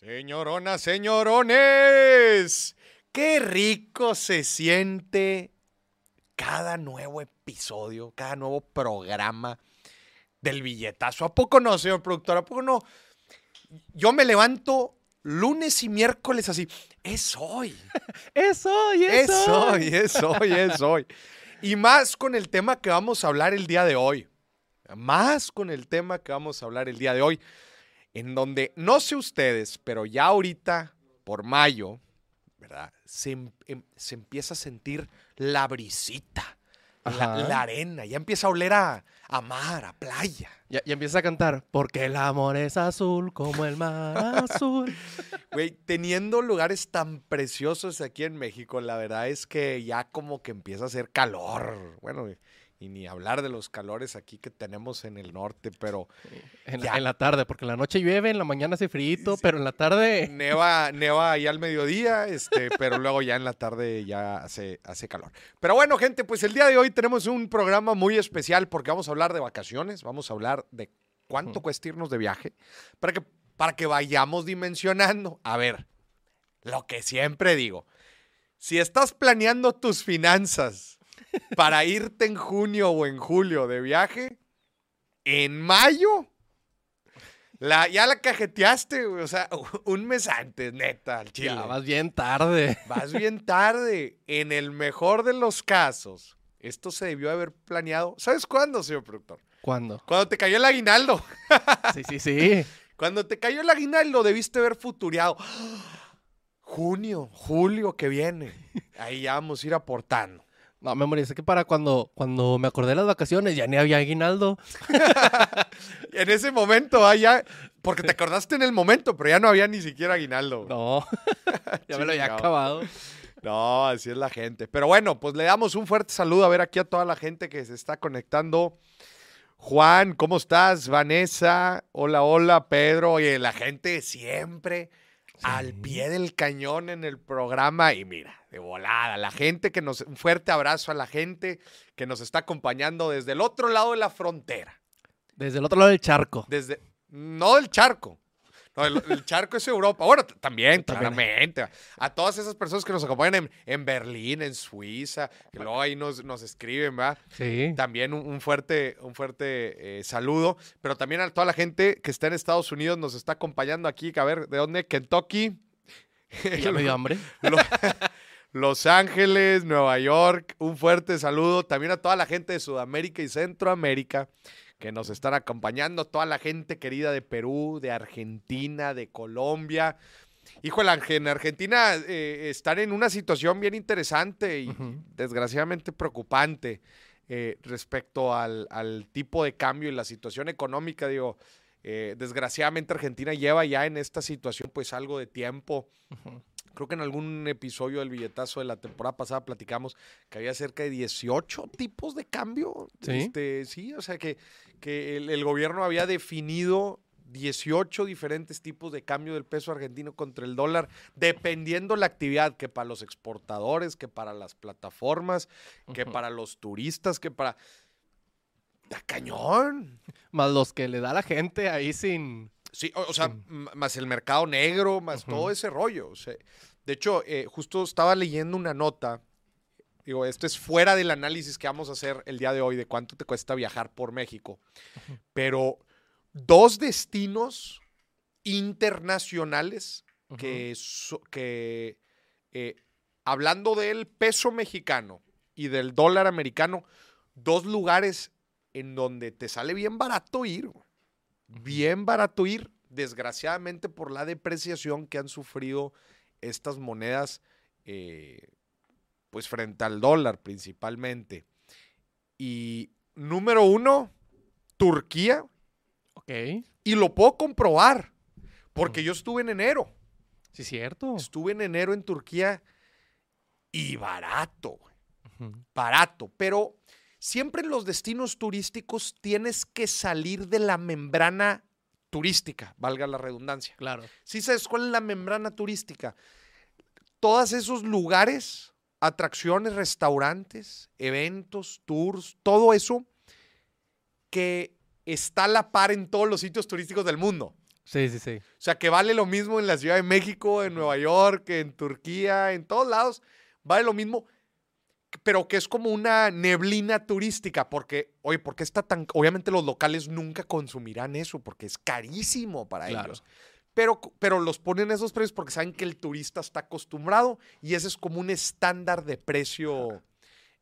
Señoronas, señorones, qué rico se siente cada nuevo episodio, cada nuevo programa del billetazo. ¿A poco no, señor productor? ¿A poco no? Yo me levanto lunes y miércoles así. Es hoy. Es hoy, es, Es hoy, es hoy, es hoy. Y más con el tema que vamos a hablar el día de hoy. Más con el tema que vamos a hablar el día de hoy. En donde, no sé ustedes, pero ya ahorita, por mayo, ¿verdad? Se, em- em- se empieza a sentir la brisita, la, la arena. Ya empieza a oler a, a mar, a playa. Ya, ya empieza a cantar. Porque el amor es azul como el mar azul. Güey, teniendo lugares tan preciosos aquí en México, la verdad es que ya como que empieza a hacer calor. Bueno, y ni hablar de los calores aquí que tenemos en el norte, pero En, Ya. la- en la tarde, porque en la noche llueve, en la mañana hace frito, pero en la tarde. neva, neva ahí al mediodía, este, pero luego ya en la tarde ya hace, hace calor. Pero bueno, gente, pues el día de hoy tenemos un programa muy especial porque vamos a hablar de vacaciones, vamos a hablar de cuánto Ujú. cuesta irnos de viaje, para que, para que vayamos dimensionando. A ver, lo que siempre digo, si estás planeando tus finanzas para irte en junio o en julio de viaje, en mayo, la, ya la cajeteaste, güey, o sea, un mes antes, neta, al chile. Ya vas bien tarde. Vas bien tarde. En el mejor de los casos, esto se debió haber planeado. ¿Sabes cuándo, señor productor? ¿Cuándo? Cuando te cayó el aguinaldo. Sí, sí, sí. Cuando te cayó el aguinaldo, debiste haber futureado. Junio, julio que viene. Ahí ya vamos a ir aportando. No, me morí. Es que para cuando, cuando me acordé de las vacaciones ya ni había aguinaldo. En ese momento, ah, ya, porque te acordaste en el momento, pero ya no había ni siquiera aguinaldo. No. ya me lo había acabado. No, así es la gente. Pero bueno, pues le damos un fuerte saludo a ver aquí a toda la gente que se está conectando. Juan, ¿cómo estás? Vanessa, hola, hola, Pedro. Oye, la gente siempre al pie del cañón en el programa. Y mira, de volada, la gente que nos. Un fuerte abrazo a la gente que nos está acompañando desde el otro lado de la frontera. Desde el otro lado del charco. Desde. No del charco. No, el, el charco es Europa. Bueno, también, También. claramente. A todas esas personas que nos acompañan en, en Berlín, en Suiza, que luego ahí nos, nos escriben, ¿verdad? Sí. También un, un fuerte, un fuerte eh, saludo. Pero también a toda la gente que está en Estados Unidos nos está acompañando aquí. A ver, ¿de dónde? Kentucky. Ya me dio hambre. Lo- Los Ángeles, Nueva York, un fuerte saludo también a toda la gente de Sudamérica y Centroamérica que nos están acompañando, toda la gente querida de Perú, de Argentina, de Colombia. Híjole, Ángel, en Argentina eh, están en una situación bien interesante y desgraciadamente preocupante eh, respecto al, al tipo de cambio y la situación económica. Digo, eh, desgraciadamente Argentina lleva ya en esta situación pues algo de tiempo. Creo que en algún episodio del billetazo de la temporada pasada platicamos que había cerca de 18 tipos de cambio. Sí. Este, sí, o sea que, que el, el gobierno había definido 18 diferentes tipos de cambio del peso argentino contra el dólar, dependiendo la actividad, que para los exportadores, que para las plataformas, que para los turistas, que para... ¡Da cañón! Más los que le da la gente ahí sin. Sí, o, o sea, Sí. más el mercado negro, más todo ese rollo. o sea, de hecho, eh, justo estaba leyendo una nota. Digo, esto es fuera del análisis que vamos a hacer el día de hoy de cuánto te cuesta viajar por México. Pero dos destinos internacionales que, so- que eh, hablando del peso mexicano y del dólar americano, dos lugares en donde te sale bien barato ir. güey. Bien barato ir, desgraciadamente por la depreciación que han sufrido estas monedas, eh, pues frente al dólar principalmente. Y número uno, Turquía, Ok. y lo puedo comprobar, porque Ujú. yo estuve en enero. Sí, cierto. Estuve en enero en Turquía y barato, barato. Pero siempre en los destinos turísticos tienes que salir de la membrana turística, valga la redundancia. Claro. ¿Sí sabes cuál es la membrana turística? Todos esos lugares, atracciones, restaurantes, eventos, tours, todo eso que está a la par en todos los sitios turísticos del mundo. Sí, sí, sí. O sea, que vale lo mismo en la Ciudad de México, en Nueva York, en Turquía, en todos lados. Vale lo mismo, pero que es como una neblina turística. Porque, oye, ¿por qué está tan...? Obviamente los locales nunca consumirán eso porque es carísimo para Claro. ellos. Pero, pero los ponen esos precios porque saben que el turista está acostumbrado y ese es como un estándar de precio,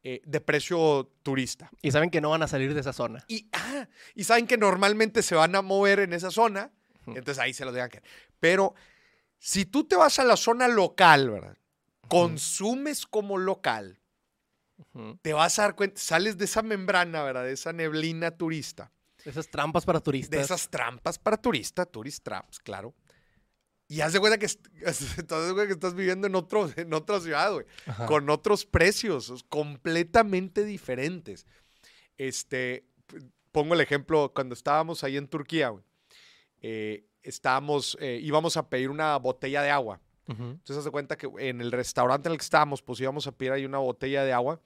eh, de precio turista. Y saben que no van a salir de esa zona. Y, ah, y saben que normalmente se van a mover en esa zona, entonces ahí se lo dejan. Pero si tú te vas a la zona local, ¿verdad? Consumes como local, Te vas a dar cuenta, sales de esa membrana, ¿verdad? De esa neblina turista, Esas trampas para turistas. de esas trampas para turista, tourist traps, claro. Y haz de cuenta que, est- te das cuenta que estás viviendo en, otro, en otra ciudad, güey. Ajá. con otros precios completamente diferentes. Este, pongo el ejemplo, cuando estábamos ahí en Turquía, güey, eh, estábamos, eh, íbamos a pedir una botella de agua. Ujú. Entonces, haz de cuenta que en el restaurante en el que estábamos, pues íbamos a pedir ahí una botella de agua.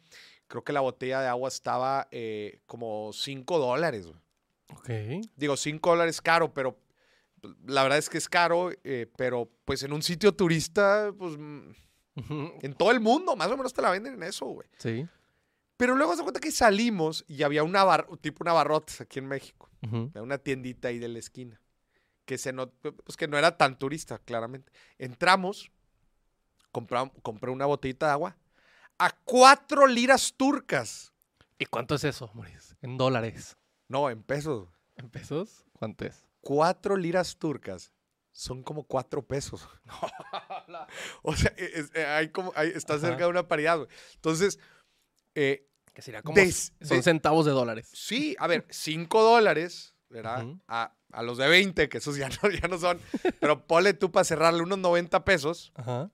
Creo que la botella de agua estaba eh, como 5 dólares. güey. Ok. Digo, 5 dólares caro, pero la verdad es que es caro, eh, pero pues en un sitio turista, pues mm, en todo el mundo, más o menos te la venden en eso, güey. Sí. Pero luego se cuenta que salimos y había una bar, tipo una barrotes aquí en México, una tiendita ahí de la esquina, que se no, pues que no era tan turista, claramente. Entramos, compram- compré una botellita de agua a cuatro liras turcas. ¿Y cuánto es eso, Maurice? En dólares. No, en pesos. ¿En pesos? ¿Cuánto es? Cuatro liras turcas son como cuatro pesos. o sea, es- eh, hay como, hay- está Ajá. cerca de una paridad. Entonces, eh, Que sería como... Des- son de- centavos de dólares. Sí, a ver, 5 dólares, ¿verdad? A, a los de 20, que esos ya no, ya no son. Pero ponle tú para cerrarle unos 90 pesos Ajá.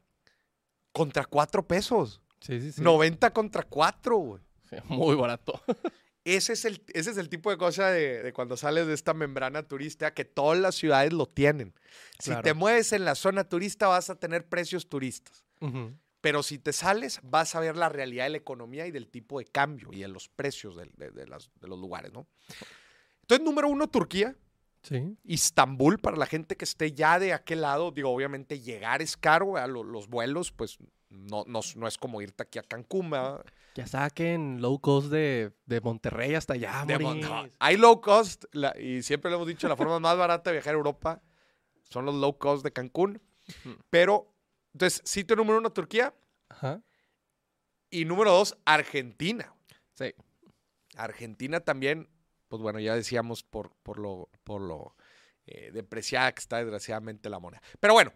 contra 4 pesos. Sí, sí, sí. 90 contra 4, güey. Muy barato. Ese es, el, ese es el tipo de cosa de, de cuando sales de esta membrana turista que todas las ciudades lo tienen. Si te mueves en la zona turista vas a tener precios turistas. Ujú. Pero si te sales, vas a ver la realidad de la economía y del tipo de cambio y de los precios de, de las- de los lugares, ¿no? Entonces, número uno, Turquía. Sí. Istambul, para la gente que esté ya de aquel lado, digo, obviamente llegar es caro, ¿verdad? Lo- los vuelos, pues no, no, no es como irte aquí a Cancún, ¿verdad? Ya saquen low cost de, de Monterrey hasta allá, De Mon- no, hay low cost, la- y siempre lo hemos dicho, la forma más barata de viajar a Europa son los low cost de Cancún. Pero, entonces, sitio número uno, Turquía, Ajá. y número dos, Argentina. Sí. Argentina también, pues bueno, ya decíamos por, por lo, por lo eh, depreciada que está desgraciadamente la moneda. Pero bueno,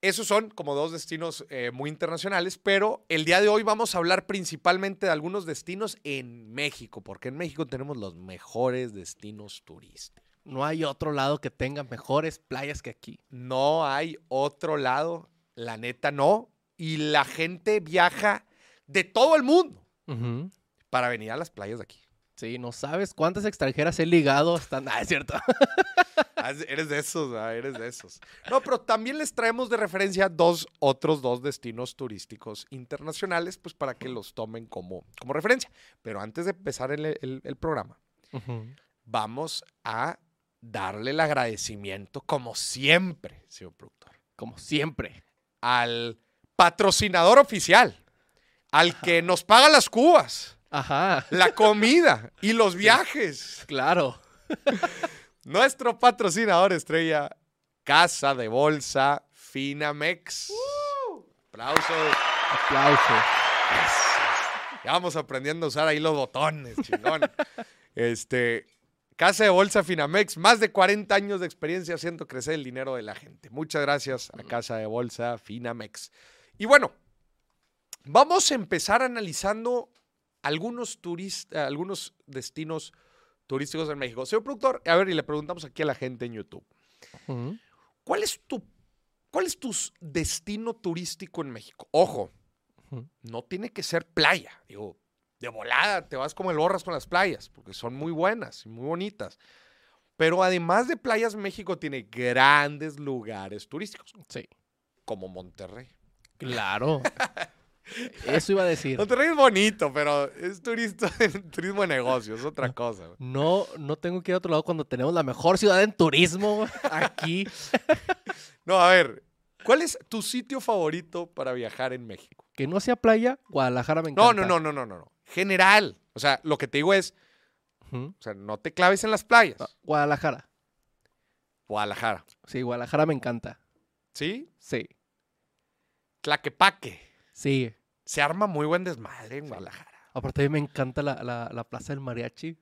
esos son como dos destinos eh, muy internacionales, pero el día de hoy vamos a hablar principalmente de algunos destinos en México, porque en México tenemos los mejores destinos turísticos. No hay otro lado que tenga mejores playas que aquí. No hay otro lado, la neta no, y la gente viaja de todo el mundo Ujú. para venir a las playas de aquí. Sí, no sabes cuántas extranjeras he ligado. Están... Ah, es cierto. Eres de esos, ah, eres de esos. No, pero también les traemos de referencia dos, otros dos destinos turísticos internacionales, pues para que los tomen como, como referencia. Pero antes de empezar el, el- el programa, vamos a darle el agradecimiento, como siempre, señor productor, Como siempre. al patrocinador oficial, al que nos paga las cubas, Ajá. la comida y los viajes. Claro. Nuestro patrocinador estrella, Casa de Bolsa Finamex. Aplausos. Aplauso. Ya vamos aprendiendo a usar ahí los botones, chingón. este, Casa de Bolsa Finamex, más de 40 años de experiencia haciendo crecer el dinero de la gente. Muchas gracias a Casa de Bolsa Finamex. Y bueno, vamos a empezar analizando algunos turistas, algunos destinos turísticos en México. Señor productor, a ver, y le preguntamos aquí a la gente en YouTube. ¿Cuál es tu, cuál es tu destino turístico en México? Ojo, no tiene que ser playa. Digo, de volada te vas como el borras con las playas, porque son muy buenas y muy bonitas. Pero además de playas, México tiene grandes lugares turísticos, Sí. como Monterrey. Claro. Eso iba a decir. Monterrey es bonito, pero es turista, turismo de negocio, es otra cosa. No, no tengo que ir a otro lado cuando tenemos la mejor ciudad en turismo aquí. No, a ver, ¿cuál es tu sitio favorito para viajar en México? Que no sea playa, Guadalajara me No, encanta. no, no, no, no, no. no. General. O sea, lo que te digo es, o sea, no te claves en las playas. Ah, Guadalajara. Guadalajara. Sí, Guadalajara me encanta. ¿Sí? Sí, Tlaquepaque. Sí. Se arma muy buen desmadre en Guadalajara. Aparte a mí me encanta la, la- la plaza del mariachi.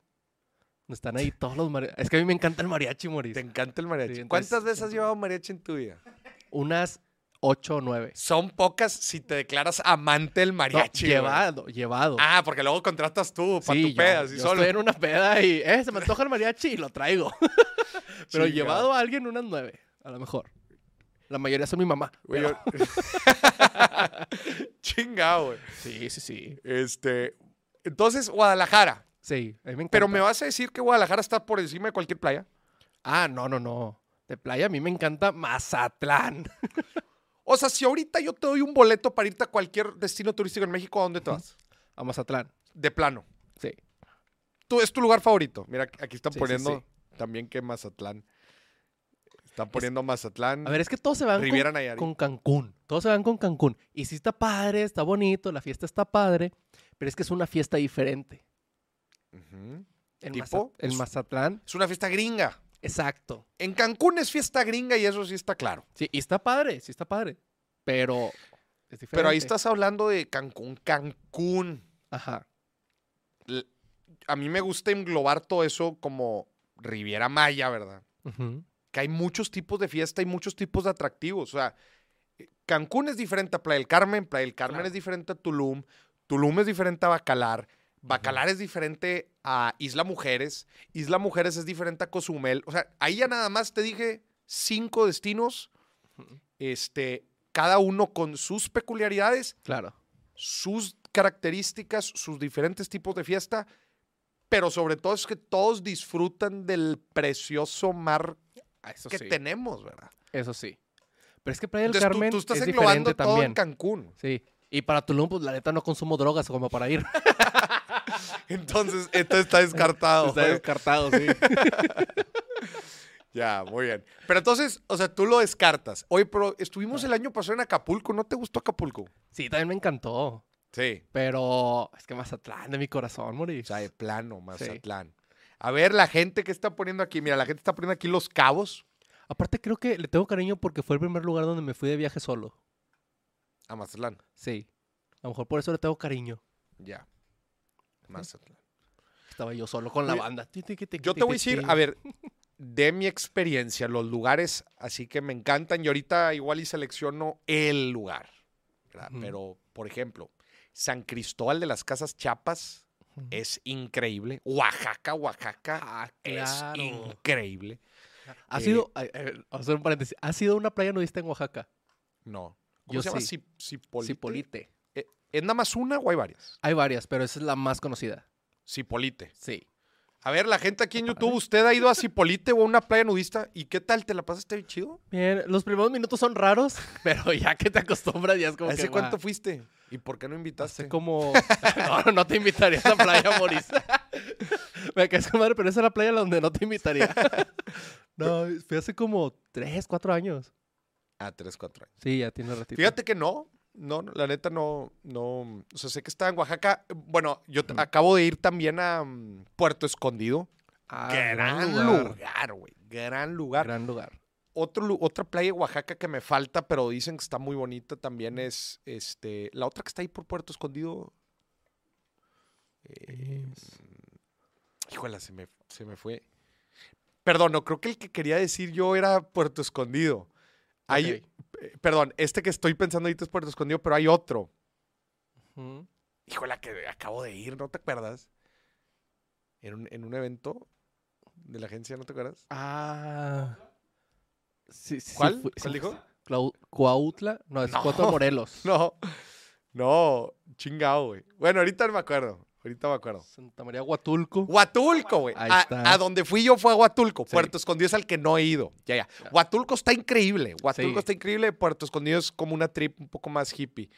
Donde están ahí todos los mariachis. Es que a mí me encanta el mariachi, Moris. Te encanta el mariachi. Sí, entonces- ¿Cuántas veces has llevado mariachi en tu vida? Unas ocho o nueve. Son pocas si te declaras amante del No, mariachi. güey. llevado, llevado. Ah, porque luego contratas tú para sí, tu peda, yo solo. estoy en una peda y eh, se me antoja el mariachi y lo traigo. Pero llevado a alguien unas nueve, a lo mejor. La mayoría son mi mamá. Güey, pero- yo- Chingado, güey. Sí, sí, sí. Este, entonces, Guadalajara. Sí, a mí me encanta. Pero me vas a decir que Guadalajara está por encima de cualquier playa. Ah, no, no, no. De playa a mí me encanta Mazatlán. O sea, si ahorita yo te doy un boleto para irte a cualquier destino turístico en México, ¿a dónde te vas? A Mazatlán. De plano. Sí. Tú, es tu lugar favorito. Mira, aquí están Sí, sí, poniendo sí. también que Mazatlán. Están poniendo Mazatlán. A ver, es que todos se van Riviera con, Nayarit. con Cancún. Todos se van con Cancún. Y sí está padre, está bonito, la fiesta está padre, pero es que es una fiesta diferente. En, ¿Tipo? En Mazatlán, Es una fiesta gringa. exacto. En Cancún es fiesta gringa y eso sí está claro. Sí, y está padre, sí está padre. Pero es diferente. Pero ahí estás hablando de Cancún. Cancún. Ajá. L- A mí me gusta englobar todo eso como Riviera Maya, ¿verdad? Ujú. Que hay muchos tipos de fiesta y muchos tipos de atractivos. O sea, eh, Cancún es diferente a Playa del Carmen, Playa del Carmen Claro. es diferente a Tulum, Tulum es diferente a Bacalar, Bacalar es diferente a Isla Mujeres, Isla Mujeres es diferente a Cozumel. O sea, ahí ya nada más te dije cinco destinos, este, cada uno con sus peculiaridades, Claro. sus características, sus diferentes tipos de fiesta, pero sobre todo es que todos disfrutan del precioso mar Eso que sí. tenemos, ¿verdad? Eso sí. Pero es que Playa del Entonces, Carmen tú, estás es englobando diferente todo también. en Cancún. Sí. Y para Tulum, pues la neta no consumo drogas como para ir. Entonces, esto está descartado. Está güey. descartado, sí. Ya, muy bien. Pero entonces, o sea, tú lo descartas. Oye, pero estuvimos el año pasado en Acapulco. ¿No te gustó Acapulco? Sí, también me encantó. Sí. Pero es que Mazatlán de mi corazón, O Moris. sea, de plano, Mazatlán. A ver, la gente que está poniendo aquí. Mira, la gente está poniendo aquí Los Cabos Aparte, creo que le tengo cariño porque fue el primer lugar donde me fui de viaje solo. a Mazatlán. Sí. A lo mejor por eso le tengo cariño. Ya. Mazatlán. Estaba yo solo con la Oye, banda. Yo te voy a decir, a ver, de mi experiencia, los lugares así que me encantan y ahorita igual y selecciono el lugar. Pero, por ejemplo, San Cristóbal de las Casas Es increíble. Oaxaca, Oaxaca Ah, es increíble. Ha Eh, sido, eh, hacer un paréntesis. ¿Ha sido una playa nudista en Oaxaca? No. ¿Cómo Yo se llama? sí. Cipolite. Cipolite. Eh, ¿Es nada más una o hay varias? Hay varias, pero esa es la más conocida. Cipolite. Sí. A ver, la gente aquí en YouTube, ¿usted ha ido a Cipolite o a una playa nudista? ¿Y qué tal? ¿Te la pasaste bien chido? Bien, los primeros minutos son raros, pero ya que te acostumbras ya es como ¿Hace que cuánto fuiste? ¿Y por qué no invitaste? Hace como... no, no te invitaría a esa playa, Moris. Me caes con madre, pero esa es la playa donde no te invitaría. no, fue hace como tres, cuatro años. Ah, tres, cuatro años. Sí, ya tiene ratito. Fíjate que no, no, la neta no, no, o sea, sé que estaba en Oaxaca. Bueno, yo acabo de ir también a mm, Puerto Escondido. Ah, gran lugar, güey, gran lugar. Gran lugar. Otro, otra playa de Oaxaca que me falta, pero dicen que está muy bonita también es, este, la otra que está ahí por Puerto Escondido. eh, híjole, se me, se me fue. Perdón, no, creo que el que quería decir yo era Puerto Escondido. Hay, eh, perdón, este que estoy pensando ahorita es Puerto Escondido, pero hay otro. Ujú. Híjole, que acabo de ir, ¿no te acuerdas? En un, en un evento de la agencia, ¿no te acuerdas? Ah. Sí, sí, sí ¿Cuál? fui- ¿Cuál dijo? Cuautla. No, es No. Cuautla Morelos. No, no, chingado, güey. Bueno, ahorita me acuerdo, ahorita me acuerdo. Santa María Huatulco. Huatulco, güey. A, a donde fui yo fue a Huatulco. Sí. Puerto Escondido es al que no he ido. Ya, ya. Ya. Huatulco está increíble. Huatulco Sí. está increíble. Puerto Escondido es como una trip un poco más hippie.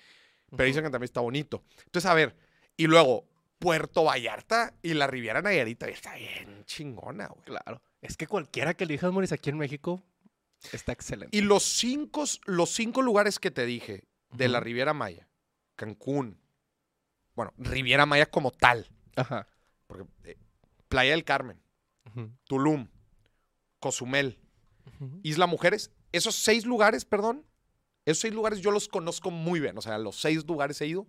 pero dicen que también está bonito. Entonces, a ver, y luego Puerto Vallarta y la Riviera Nayarita está bien chingona, güey. Claro. Es que cualquiera que elijas, Moris, aquí en México está excelente. Y los cinco, los cinco lugares que te dije de la. Riviera Maya, Cancún, bueno, Riviera Maya como tal, Ajá. porque eh, Playa del Carmen. Tulum, Cozumel. Isla Mujeres, esos seis lugares, perdón, esos seis lugares yo los conozco muy bien, o sea, los seis lugares he ido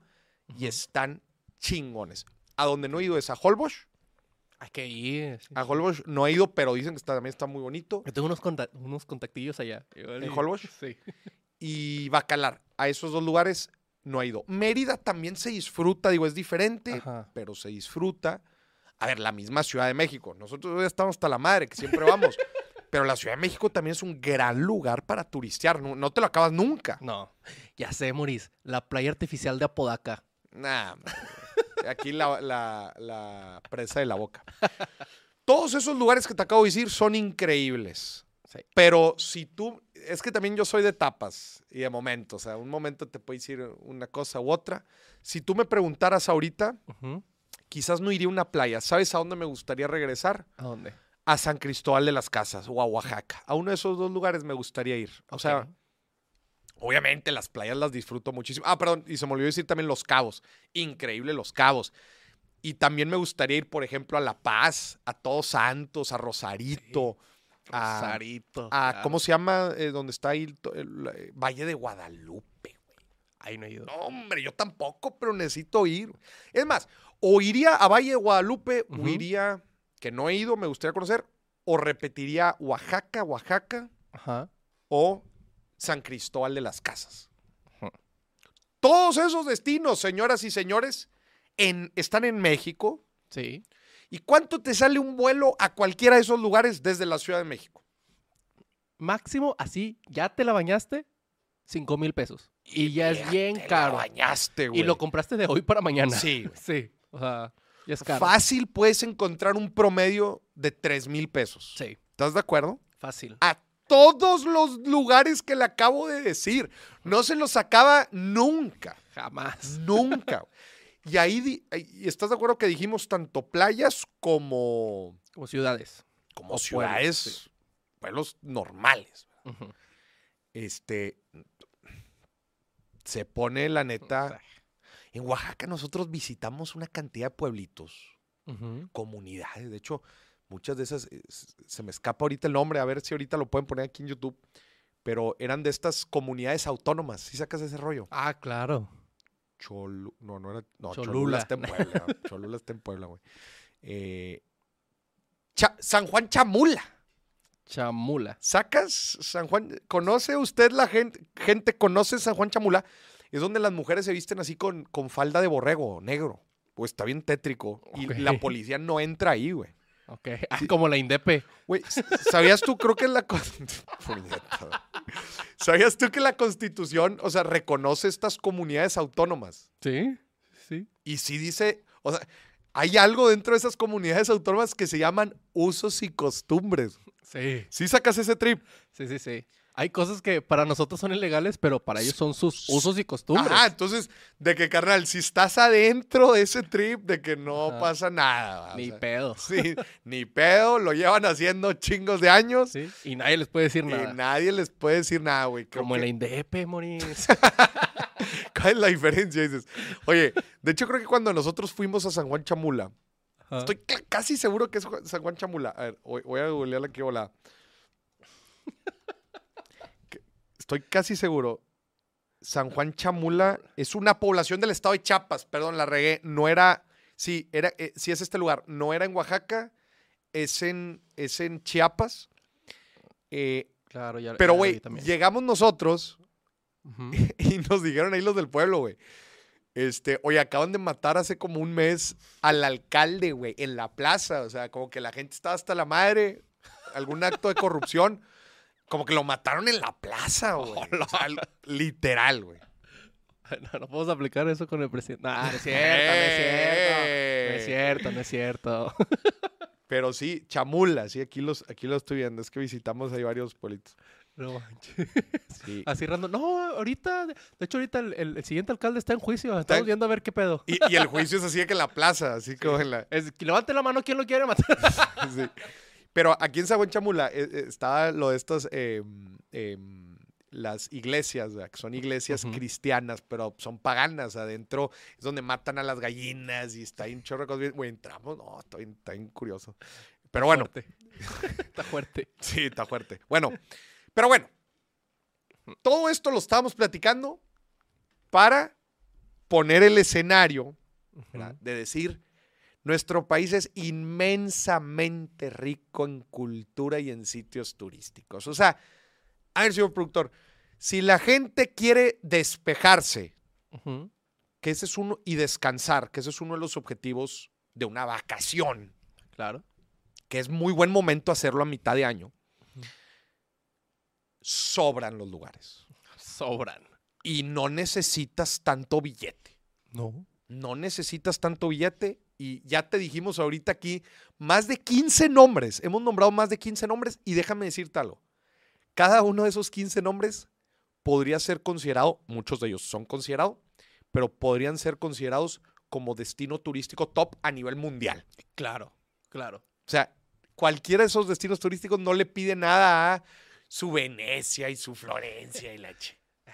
y están chingones. A donde no he ido es a Holbox, Hay que ir. sí, a. Holbox no he ido, pero dicen que está- también está muy bonito. Yo tengo unos, conta- unos contactillos allá. ¿En Holbox? Sí. y Bacalar. A esos dos lugares no he ido. Mérida también se disfruta, digo, es diferente, Ajá. pero se disfruta. A ver, la misma Ciudad de México. Nosotros ya estamos hasta la madre, que siempre vamos. pero la Ciudad de México también es un gran lugar para turistear. No, no te lo acabas nunca. No. Ya sé, Moris. La playa artificial de Apodaca. Nah. Aquí la, la- la presa de la boca. Todos esos lugares que te acabo de decir son increíbles. Sí. Pero si tú, es que también yo soy de etapas y de momentos, o sea, un momento te puede decir una cosa u otra. Si tú me preguntaras ahorita, quizás no iría a una playa. ¿Sabes a dónde me gustaría regresar? ¿A dónde? A San Cristóbal de las Casas o a Oaxaca. A uno de esos dos lugares me gustaría ir. O sea. Obviamente las playas las disfruto muchísimo. Ah, perdón, y se me olvidó decir también Los Cabos. Increíble Los Cabos. Y también me gustaría ir, por ejemplo, a La Paz, a Todos Santos, a Rosarito, a, Rosarito. a- claro. ¿cómo se llama? eh, donde está ahí el, eh, Valle de Guadalupe. güey. Ahí no he ido. No, hombre, yo tampoco, pero necesito ir. Es más, o iría a Valle de Guadalupe, o iría, que no he ido, me gustaría conocer, o repetiría Oaxaca, Oaxaca, Ajá. o San Cristóbal de las Casas. Todos esos destinos, señoras y señores, en- están en México. Sí. ¿Y cuánto te sale un vuelo a cualquiera de esos lugares desde la Ciudad de México? Máximo, así, ya te la bañaste, cinco mil pesos. Y ya es bien te la caro. bañaste, güey. Y lo compraste de hoy para mañana. Sí. Sí. O sea, ya es caro. Fácil puedes encontrar un promedio de 3 mil pesos. Sí, ¿Estás de acuerdo? fácil. A todos los lugares que le acabo de decir. No se los acaba nunca. Jamás. Nunca. y ahí, y estás de acuerdo que dijimos tanto playas como, Como ciudades. como O pueblos, ciudades, sí. pueblos normales. Este, se pone la neta. En Oaxaca nosotros visitamos una cantidad de pueblitos, comunidades. De hecho, muchas de esas, eh, se me escapa ahorita el nombre, a ver si ahorita lo pueden poner aquí en YouTube. Pero eran de estas comunidades autónomas. ¿Sí sacas ese rollo? Ah, claro. Cholu, no, no era. No, Cholula. Cholula, está en Puebla. Cholula está en Puebla, güey. Eh, San Juan Chamula. Chamula. ¿Sacas San Juan? ¿Conoce usted la gente? Gente, ¿conoce San Juan Chamula? Es donde las mujeres se visten así con, con falda de borrego negro. Pues está bien tétrico. Y la policía no entra ahí, güey. Ok. Ah, como la Indepe. Güey, ¿sabías tú? Creo que la... ¿Sabías tú que la Constitución, o sea, reconoce estas comunidades autónomas? Sí. Sí. Y sí dice, o sea, hay algo dentro de esas comunidades autónomas que se llaman usos y costumbres. Sí. ¿Sí sacas ese trip? Sí, sí, sí. Hay cosas que para nosotros son ilegales, pero para ellos son sus usos y costumbres. Ajá, entonces, de que, carnal, si estás adentro de ese trip, de que no Ajá. pasa nada. o Ni sea, pedo. Sí, ni pedo, lo llevan haciendo chingos de años Sí. Y nadie les puede decir y nada. nadie les puede decir nada, güey. Como en que- la Indepe, Moris. ¿Cuál es la diferencia? Dices, oye, de hecho creo que cuando nosotros fuimos a San Juan Chamula, Ajá. estoy casi seguro que es San Juan Chamula. A ver, voy voy a googlear aquí, hola. Estoy casi seguro. San Juan Chamula es una población del estado de Chiapas, perdón, la regué. No era, sí, era, eh, sí es este lugar. No era en Oaxaca, es en, es en Chiapas. Eh, Claro, ya. pero, güey, llegamos nosotros y nos dijeron ahí los del pueblo, güey. Este, oye, acaban de matar hace como un mes al alcalde, güey, en la plaza. O sea, como que la gente estaba hasta la madre, algún acto de corrupción. Como que lo mataron en la plaza, güey. O sea, literal, güey. No, no podemos aplicar eso con el presidente. No, no es cierto, no es cierto. No es cierto, no es cierto. Pero sí, chamula, sí, aquí los, aquí lo estoy viendo. Es que visitamos ahí varios pueblitos. No manches. Sí. Así random. No, ahorita, de hecho, ahorita el, el- el siguiente alcalde está en juicio. Estamos viendo a ver qué pedo. Y, y el juicio es así de que en la plaza, así como en la... Es, que levante la mano, ¿quién lo quiere matar? sí. Pero aquí en Sagüen Chamula eh, eh, estaba lo de estas, eh, em, las iglesias, ¿verdad? que son iglesias cristianas, pero son paganas. Adentro es donde matan a las gallinas y está ahí un chorro de cosas. Güey, entramos, no, está bien, está bien curioso. Pero bueno, Fuerte. está fuerte. sí, está fuerte. Bueno, pero bueno, todo esto lo estábamos platicando para poner el escenario de decir, nuestro país es inmensamente rico en cultura y en sitios turísticos. O sea, a ver, señor productor, si la gente quiere despejarse, que ese es uno, y descansar, que ese es uno de los objetivos de una vacación, Claro. que es muy buen momento hacerlo a mitad de año, sobran los lugares. Sobran. Y no necesitas tanto billete. No. no necesitas tanto billete y ya te dijimos ahorita aquí más de 15 nombres. Hemos nombrado más de 15 nombres y déjame decirte algo. Cada uno de esos 15 nombres podría ser considerado, muchos de ellos son considerados, pero podrían ser considerados como destino turístico top a nivel mundial. Claro. Claro. O sea, cualquiera de esos destinos turísticos no le pide nada a su Venecia y su Florencia y la,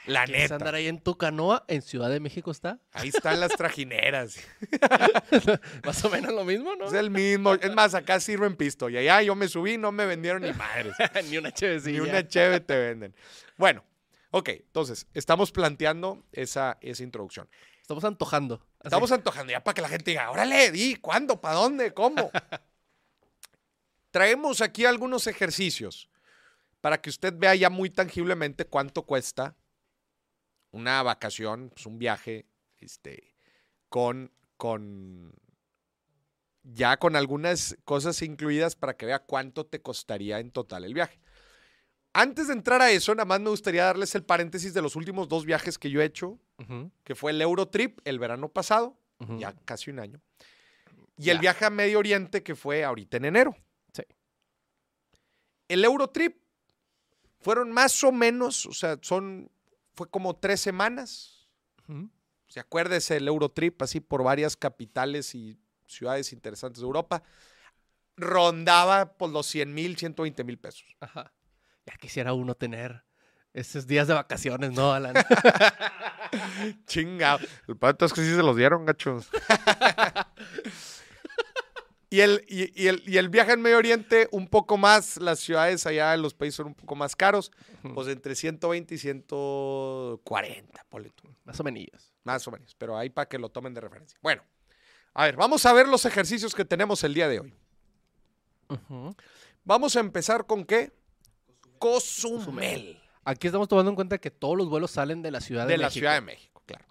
la ¿Quieres neta. andar ahí en tu canoa? ¿En Ciudad de México está? Ahí están las trajineras. Más o menos lo mismo, ¿no? Es el mismo. Es más, acá sirven pisto. Y allá yo me subí, no me vendieron ni madres. Ni una chevecilla. ni una cheve te venden. Bueno, ok. Entonces, estamos planteando esa, esa introducción. Estamos antojando. Así. Estamos antojando ya para que la gente diga, órale, di, ¿cuándo? ¿Para dónde? ¿Cómo? Traemos aquí algunos ejercicios para que usted vea ya muy tangiblemente cuánto cuesta una vacación, pues un viaje, este, con, con, ya con algunas cosas incluidas para que vea cuánto te costaría en total el viaje. Antes de entrar a eso, nada más me gustaría darles el paréntesis de los últimos dos viajes que yo he hecho, que fue el Eurotrip el verano pasado, ya casi un año, y el viaje a Medio Oriente que fue ahorita en enero. Sí. El Eurotrip fueron más o menos, o sea, son, fue como tres semanas. Ujú. ¿Se acuérdese el Eurotrip así por varias capitales y ciudades interesantes de Europa? Rondaba por los 100 mil, 120 mil pesos. Ajá. Ya quisiera uno tener esos días de vacaciones, ¿no, Alan? Chingado. El pato es que sí se los dieron, gachos. y, el, y, y el, y el viaje en Medio Oriente, un poco más, las ciudades allá en los países son un poco más caros, pues entre 120 y 140, ponle tú, Más o menos. más o menos. Pero ahí para que lo tomen de referencia. Bueno, a ver, vamos a ver los ejercicios que tenemos el día de hoy. Vamos a empezar con qué? Cozumel. Aquí estamos tomando en cuenta que todos los vuelos salen de la Ciudad de, De la México. Ciudad de México, claro.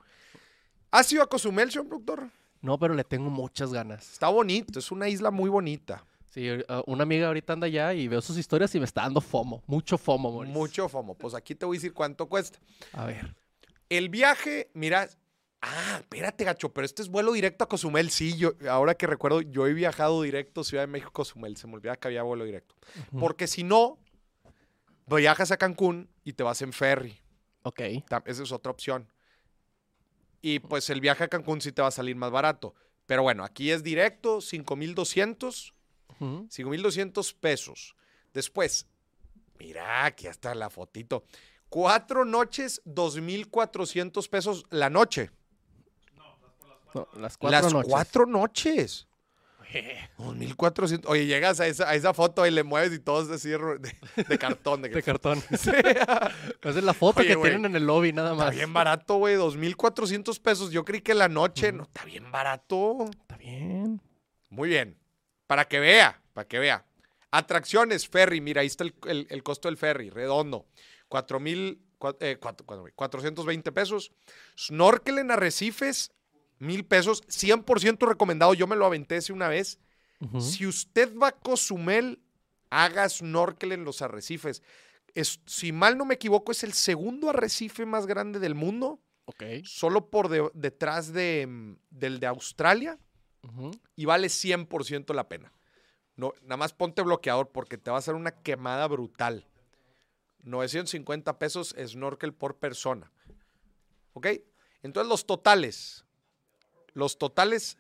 ¿Has ido a Cozumel, señor productor? No, pero le tengo muchas ganas. Está bonito, es una isla muy bonita. Sí, eh, una amiga ahorita anda allá y veo sus historias y me está dando FOMO. Mucho FOMO, Moris. Mucho FOMO. Pues aquí te voy a decir cuánto cuesta. A ver. El viaje, mira. Ah, espérate, gacho, pero este es vuelo directo a Cozumel. Sí, yo, ahora que recuerdo, yo he viajado directo Ciudad de México Cozumel. Se me olvidaba que había vuelo directo. Porque si no, viajas a Cancún y te vas en ferry. Ok. Esa es otra opción. Y pues el viaje a Cancún sí te va a salir más barato. Pero bueno, aquí es directo, 5200. Ujú. 5,200 pesos. Después, mira, aquí está la fotito. Cuatro noches, 2,400 pesos la noche. No, las cuatro Las noches. cuatro noches. 2,400. Oye, llegas a esa, a esa foto y le mueves y todo es así de, de- cartón. De cartón. Sí. Esa es la foto Oye, que tienen en el lobby, nada Está más. bien barato, güey. 2,400 pesos. Yo creí que la noche. No, está bien barato. Está bien. Muy bien. Para que vea, para que vea. Atracciones, ferry. Mira, ahí está el, el- el costo del ferry, redondo. 4 mil, cua- eh, cuatro- cuatro mil, 420 pesos. Snorkel en arrecifes, mil pesos. 100% recomendado. Yo me lo aventé hace una vez. Si usted va a Cozumel, haga snorkel en los arrecifes. Es- si mal no me equivoco, es el segundo arrecife más grande del mundo. Ok. Solo por de- detrás de, mm, del de Australia y vale 100% la pena. No, nada más ponte bloqueador porque te va a hacer una quemada brutal. 950 pesos snorkel por persona. ¿Ok? Entonces los totales. Los totales,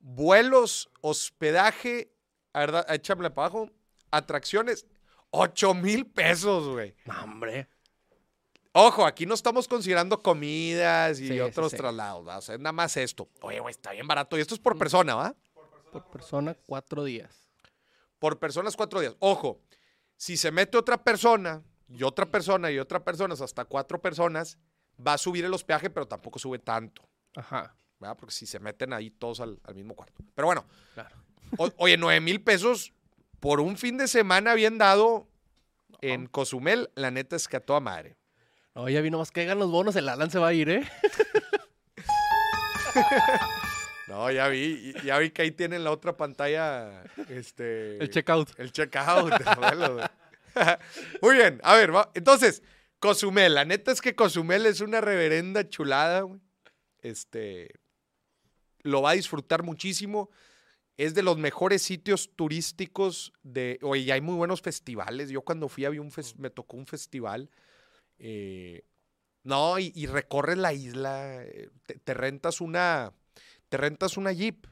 vuelos, hospedaje, a ver, échamele para abajo, atracciones, 8 mil pesos, güey. No, hombre. Ojo, aquí no estamos considerando comidas y Sí, sí, otros sí. traslados, ¿va? o sea, es nada más esto. Oye, güey, está bien barato. Y esto es por persona, ¿va? Por persona, cuatro días. Por personas, cuatro días. Ojo, si se mete otra persona y otra persona y otra persona, hasta cuatro personas, va a subir el hospedaje, pero tampoco sube tanto, Ajá. ¿Verdad? Porque si se meten ahí todos al, al mismo cuarto. Pero bueno, Claro. o- oye, nueve mil pesos por un fin de semana bien dado en Cozumel, la neta es que a toda madre. No, ya vino más que hagan los bonos, el Alan se va a ir, ¿eh? No, ya vi, ya vi que ahí tienen la otra pantalla, este... El checkout. El checkout. Muy bien, a ver, va- entonces, Cozumel, la neta es que Cozumel es una reverenda chulada, güey. Este, lo va a disfrutar muchísimo. Es de los mejores sitios turísticos de, oye, hay muy buenos festivales. Yo cuando fui había un fes- me tocó un festival. eh, no, y, y recorres la isla, eh, te, te rentas una, te rentas una jeep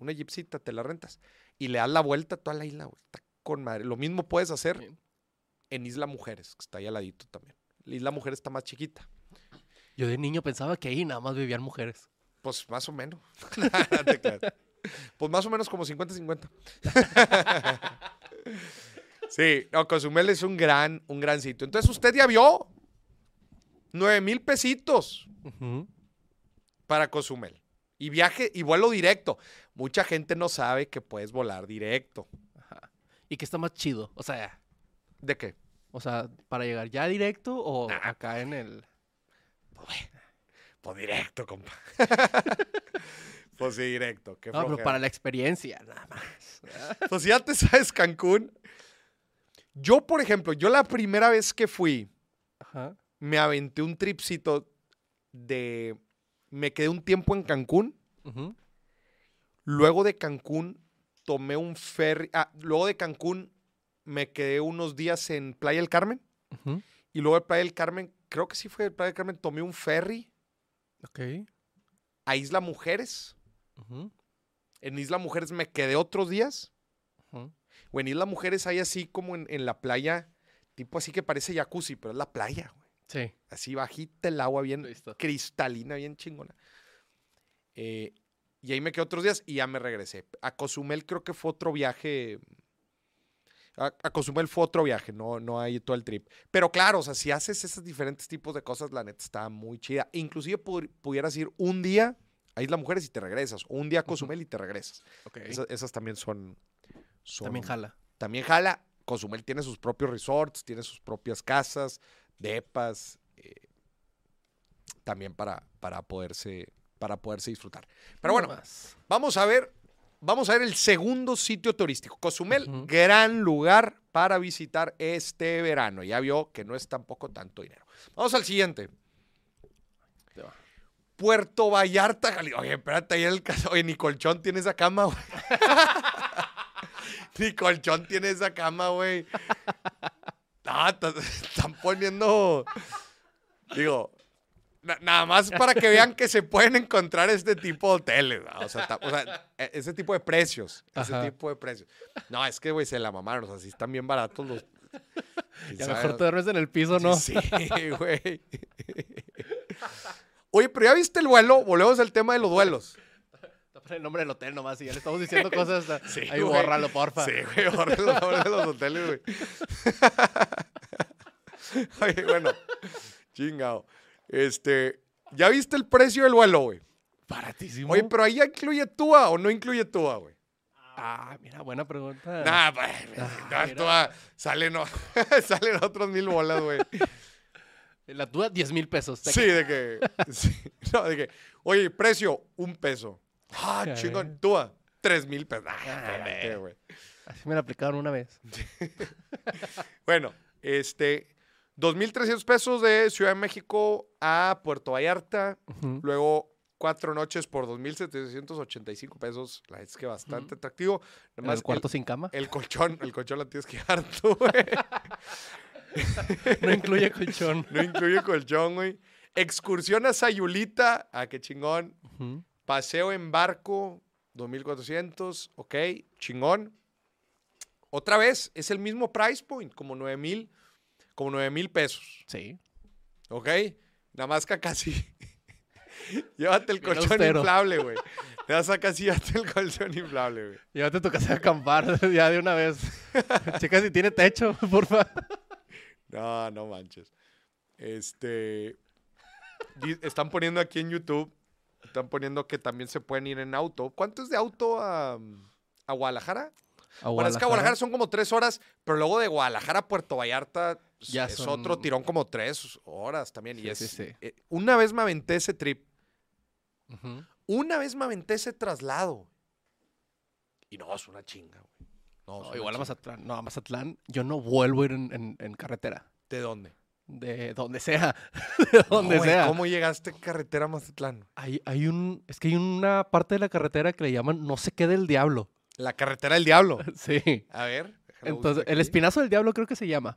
una jeepcita, te la rentas. Y le das la vuelta a toda la isla. Está con madre. Lo mismo puedes hacer Bien. en Isla Mujeres, que está ahí al ladito también. La Isla Mujeres está más chiquita. Yo de niño pensaba que ahí nada más vivían mujeres. Pues más o menos. Pues más o menos como 50-50. sí, no, Cozumel es un gran, un gran sitio. Entonces usted ya vio 9 mil pesitos para Cozumel. Y viaje y vuelo directo. Mucha gente no sabe que puedes volar directo. Ajá. ¿Y qué está más chido? O sea, ¿De qué? o sea, para llegar ya directo o acá en el. Pues directo, compa. pues sí, directo. Qué No, pero para la experiencia, nada más. Pues ya te sabes Cancún. Yo, por ejemplo, yo la primera vez que fui, Ajá. me aventé un tripcito de... Me quedé un tiempo en Cancún. Luego de Cancún tomé un ferry. Ah, luego de Cancún me quedé unos días en Playa del Carmen. Y luego de Playa del Carmen, creo que sí fue de Playa del Carmen, tomé un ferry Ok. a Isla Mujeres. En Isla Mujeres me quedé otros días. Ujú. O en Isla Mujeres hay así como en, en la playa, tipo así que parece jacuzzi, pero es la playa, güey. Sí. Así bajita el agua, bien Listo. cristalina, bien chingona. Eh, y ahí me quedé otros días y ya me regresé. A Cozumel creo que fue otro viaje. A, a Cozumel fue otro viaje, no, no hay todo el trip. Pero claro, o sea, si haces esos diferentes tipos de cosas, la neta está muy chida. Inclusive pu- pudieras ir un día a Isla Mujeres y te regresas. O un día a Cozumel y te regresas. Esa- esas también son, son- También jala. también jala. Cozumel tiene sus propios resorts, tiene sus propias casas, depas, eh, también para, para, poderse, para poderse disfrutar. Pero bueno, vamos a ver, vamos a ver el segundo sitio turístico. Cozumel, gran lugar para visitar este verano. Ya vio que no es tampoco tanto dinero. Vamos al siguiente. Puerto Vallarta. Oye, espérate, ahí en el caso. Oye, ni colchón tiene esa cama, güey. ni colchón tiene esa cama, güey. T- están poniendo. Digo, nada más para que vean que se pueden encontrar este tipo de hoteles. ¿no? O sea, ta- o sea, e- ese tipo de precios. Ese Ajá. tipo de precios. No, es que, güey, se la mamaron. O sea, si están bien baratos los. Ya sabe, mejor te duermes en el piso, ¿no? Sí, güey. Oye, pero ya viste el vuelo. Volvemos al tema de los pones el nombre del hotel nomás y ya le estamos diciendo cosas. hasta- Sí, Ahí güey. bórralo, porfa. Sí, güey, nombres de los hoteles, güey. Oye, bueno, chingado. Este, ¿ya viste el precio del vuelo, güey? Baratísimo. Oye, pero ahí ya incluye TUA o no incluye TUA, güey. Ah, mira, buena pregunta. Nah, pues, Ah, no. TUA, salen, salen otros mil bolas, güey. La duda, 10 mil pesos. Sí, de que, sí, no, de que, oye, precio, un peso. Ah, chingón, TUA, tres mil pesos. Ah. Así me la aplicaron una vez. Bueno, este, 2.300 pesos de Ciudad de México a Puerto Vallarta. Luego, cuatro noches por 2.785 pesos. La es que bastante atractivo. Nomás el cuarto sin cama. el, colchón, el colchón la tienes que dar tú, güey. No incluye colchón. No incluye colchón, güey. Excursión a Sayulita. Ah, qué chingón. Paseo en barco, 2400. Ok, chingón. Otra vez, es el mismo price point, como 9 mil, como 9 mil pesos. Sí. Ok, nada más que casi. llévate el Bien colchón austero. inflable, güey. Nada más acá sí llévate el colchón inflable, güey. Llévate tu casa a acampar ya de una vez. Checa si tiene techo, por favor. No, no manches. Este. Están poniendo aquí en YouTube. Están poniendo que también se pueden ir en auto. ¿Cuánto es de auto a, a Guadalajara? Bueno, es que a Guadalajara son como tres horas, pero luego de Guadalajara a Puerto Vallarta Ya es son- otro tirón como tres horas también. y es, sí, sí. eh, una vez me aventé ese trip. Una vez me aventé ese traslado. Y no, es una chinga, güey. No, igual a. Mazatlán. No, a Mazatlán yo no vuelvo a ir en, en- en carretera. ¿De dónde? De donde sea. De donde No, sea. ¿Cómo llegaste en carretera a Mazatlán? Hay, hay un. Es que hay una parte de la carretera que le llaman no sé qué del diablo. La carretera del diablo. Sí. A ver. Entonces, el espinazo del diablo creo que se llama.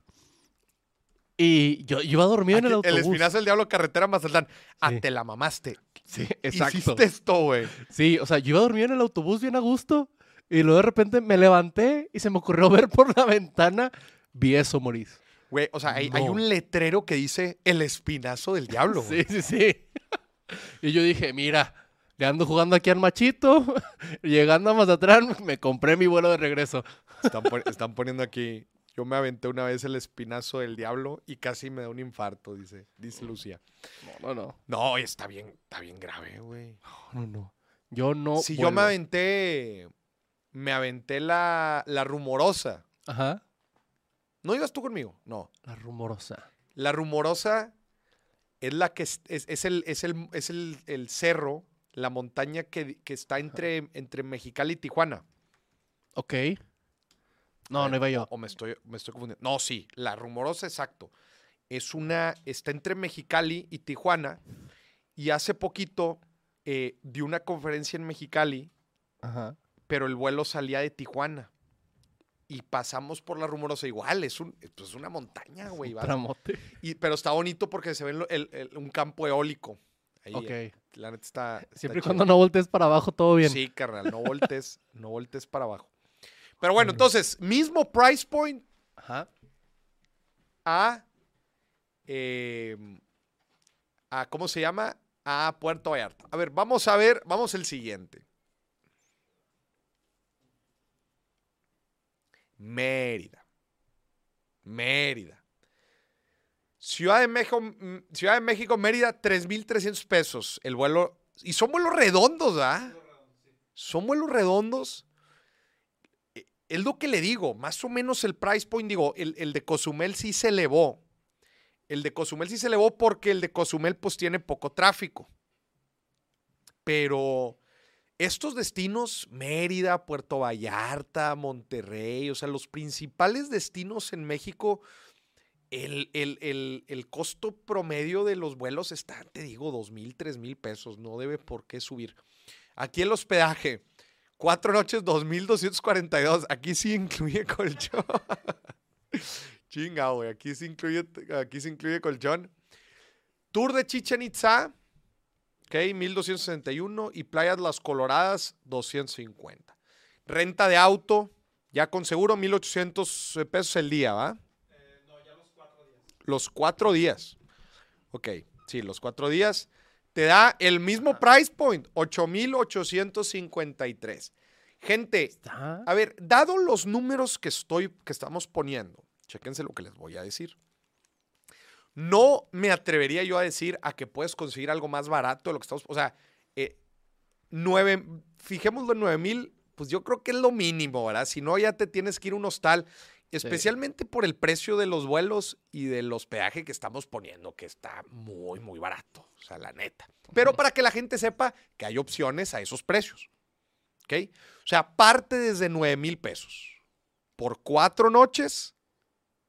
Y yo, yo iba dormido en el autobús. espinazo del diablo, carretera Mazatlán. Ah, Sí. te la mamaste. Sí, exacto. Hiciste esto, güey. Sí, o sea, yo iba dormido en el autobús bien a gusto. Y luego de repente me levanté y se me ocurrió ver por la ventana. Vi eso, Moris. Güey, o sea, hay, hay un letrero que dice el espinazo del diablo. Sí, sí, sí. y yo dije, mira, le ando jugando aquí al machito. Llegando a Mazatlán, me compré mi vuelo de regreso. Están, pon- están poniendo aquí. Yo me aventé una vez el espinazo del diablo y casi me da un infarto, dice, dice Lucía. No, no, no. No, está bien, está bien grave, güey. No, no. Yo no. si yo me aventé, me aventé la, la rumorosa. Ajá. ¿No ibas tú conmigo? No. La rumorosa. La rumorosa es la que es, es- es el, es el, es el, el cerro, la montaña que, que está entre, entre Mexicali y Tijuana. Ok. No, ver, no iba yo. O, o me estoy, me estoy confundiendo. No, sí, la rumorosa, exacto. Es una, está entre Mexicali y Tijuana. Y hace poquito eh, di una conferencia en Mexicali, Ajá. pero el vuelo salía de Tijuana. Y pasamos por la rumorosa igual, es, un, pues, una montaña, güey. Un tramote. y- pero está bonito porque se ve el- el- el- un campo eólico. Ahí, Ok. eh, la neta está. está Siempre y cuando no voltees para abajo, todo bien. Sí, carnal, no voltes, no voltes para abajo. Pero bueno, entonces, mismo price point Ajá. a, eh, a ¿cómo se llama? A Puerto Vallarta. A ver, vamos a ver, vamos el siguiente. Mérida. Mérida. Ciudad de México, mm, Ciudad de México, Mérida, 3.300 pesos el vuelo. Y son vuelos redondos, ¿ah? Son vuelos redondos. Es lo que le digo, más o menos el price point, digo, el, el de Cozumel sí se elevó. El de Cozumel sí se elevó porque el de Cozumel pues tiene poco tráfico. Pero estos destinos, Mérida, Puerto Vallarta, Monterrey, o sea, los principales destinos en México, el- el- el costo promedio de los vuelos está, te digo, dos mil, tres mil pesos. No debe por qué subir. Aquí el hospedaje, cuatro noches, 2.242. Aquí sí incluye colchón. Chinga, güey. Aquí se incluye, aquí se incluye colchón. Tour de Chichen Itza, ok, 1261. Y Playas Las Coloradas, 250. Renta de auto, ya con seguro, 1800 pesos el día, ¿va? Los cuatro días. Ok, sí, los cuatro días. Te da el mismo price point, 8853. Gente, a ver, dado los números que estoy, que estamos poniendo, chéquense lo que les voy a decir. No me atrevería yo a decir a que puedes conseguir algo más barato de lo que estamos. O sea, eh, nueve, fijémoslo en 9 mil, pues yo creo que es lo mínimo, ¿verdad? Si no, ya te tienes que ir a un hostal, especialmente por el precio de los vuelos y del hospedaje que estamos poniendo, que está muy, muy barato, o sea, la neta. Pero para que la gente sepa que hay opciones a esos precios. ¿Ok? O sea, parte desde 9 mil pesos por cuatro noches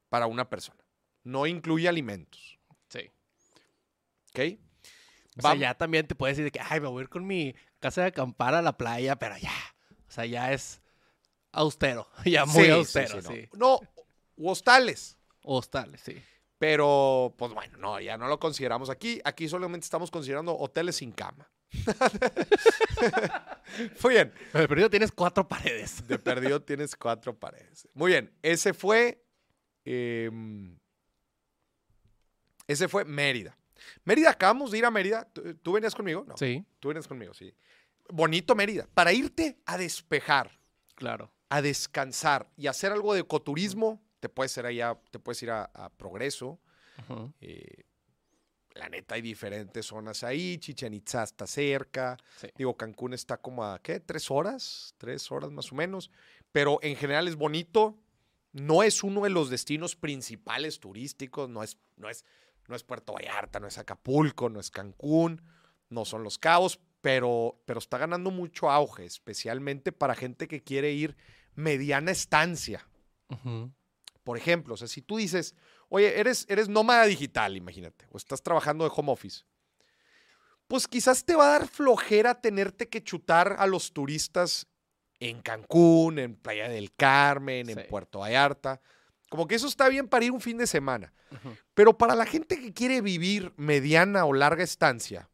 para una persona. No incluye alimentos. Sí. ¿Ok? O sea, ya también te puedes decir de que, ay, me voy a ir con mi casa de acampar a la playa, pero ya. O sea, ya es austero. Ya muy Sí, austero, sí, sí. no. Hostales. Hostales, sí. Pero, pues bueno, no, ya no lo consideramos aquí. Aquí solamente estamos considerando hoteles sin cama. Muy bien. De perdido tienes cuatro paredes. De perdido tienes cuatro paredes. Muy bien. Ese fue. em, ese fue Mérida. Mérida, acabamos de ir a Mérida. ¿Tú, tú venías conmigo? No. Sí, Tú venías conmigo, sí. Bonito Mérida. Para irte a despejar, claro. A descansar y hacer algo de ecoturismo, te puedes ir allá, te puedes ir a, a Progreso. Eh, la neta, hay diferentes zonas ahí. Chichen Itza está cerca. Sí. Digo, Cancún está como a, ¿qué? ¿Tres horas? ¿Tres horas más o menos? Pero en general es bonito. No es uno de los destinos principales turísticos. No es, no es, no es Puerto Vallarta, no es Acapulco, no es Cancún, no son Los Cabos, pero, pero está ganando mucho auge, especialmente para gente que quiere ir mediana estancia. Por ejemplo, o sea, si tú dices, oye, eres, eres nómada digital, imagínate, o estás trabajando de home office, pues quizás te va a dar flojera tenerte que chutar a los turistas en Cancún, en Playa del Carmen, en. Puerto Vallarta. Como que eso está bien para ir un fin de semana. Pero para la gente que quiere vivir mediana o larga estancia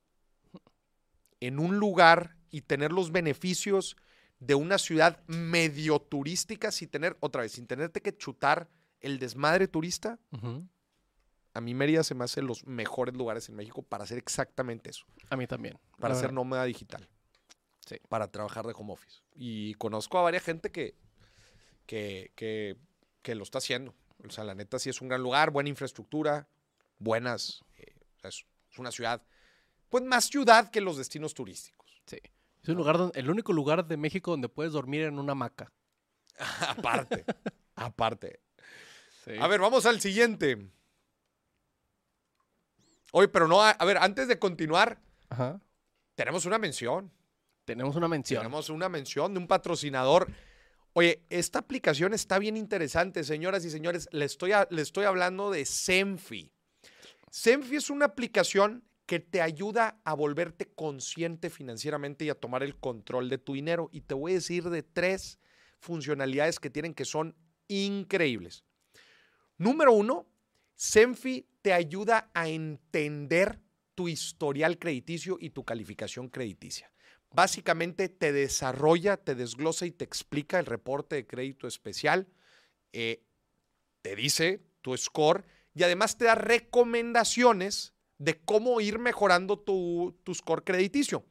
en un lugar y tener los beneficios de una ciudad medio turística sin tener, otra vez, sin tenerte que chutar el desmadre turista, a mí Mérida se me hace los mejores lugares en México para hacer exactamente eso, A mí también. para ser nómada digital. Sí. Para trabajar de home office. Y conozco a varias gente que, que, que, que lo está haciendo. O sea, la neta sí es un gran lugar, buena infraestructura, buenas. eh, es una ciudad, pues más ciudad que los destinos turísticos. Sí. Es un lugar donde, el único lugar de México donde puedes dormir en una hamaca. aparte, aparte. Sí. A ver, vamos al siguiente. Oye, pero no, a, a ver, antes de continuar, Ajá. tenemos una mención. Tenemos una mención. Tenemos una mención de un patrocinador. Oye, esta aplicación está bien interesante, señoras y señores. Le estoy, a- le estoy hablando de Senfi. Senfi es una aplicación que te ayuda a volverte consciente financieramente y a tomar el control de tu dinero. Y te voy a decir de tres funcionalidades que tienen que son increíbles. Número uno, Senfi te ayuda a entender tu historial crediticio y tu calificación crediticia. Básicamente te desarrolla, te desglosa y te explica el reporte de crédito especial, eh, te dice tu score y además te da recomendaciones de cómo ir mejorando tu, score crediticio.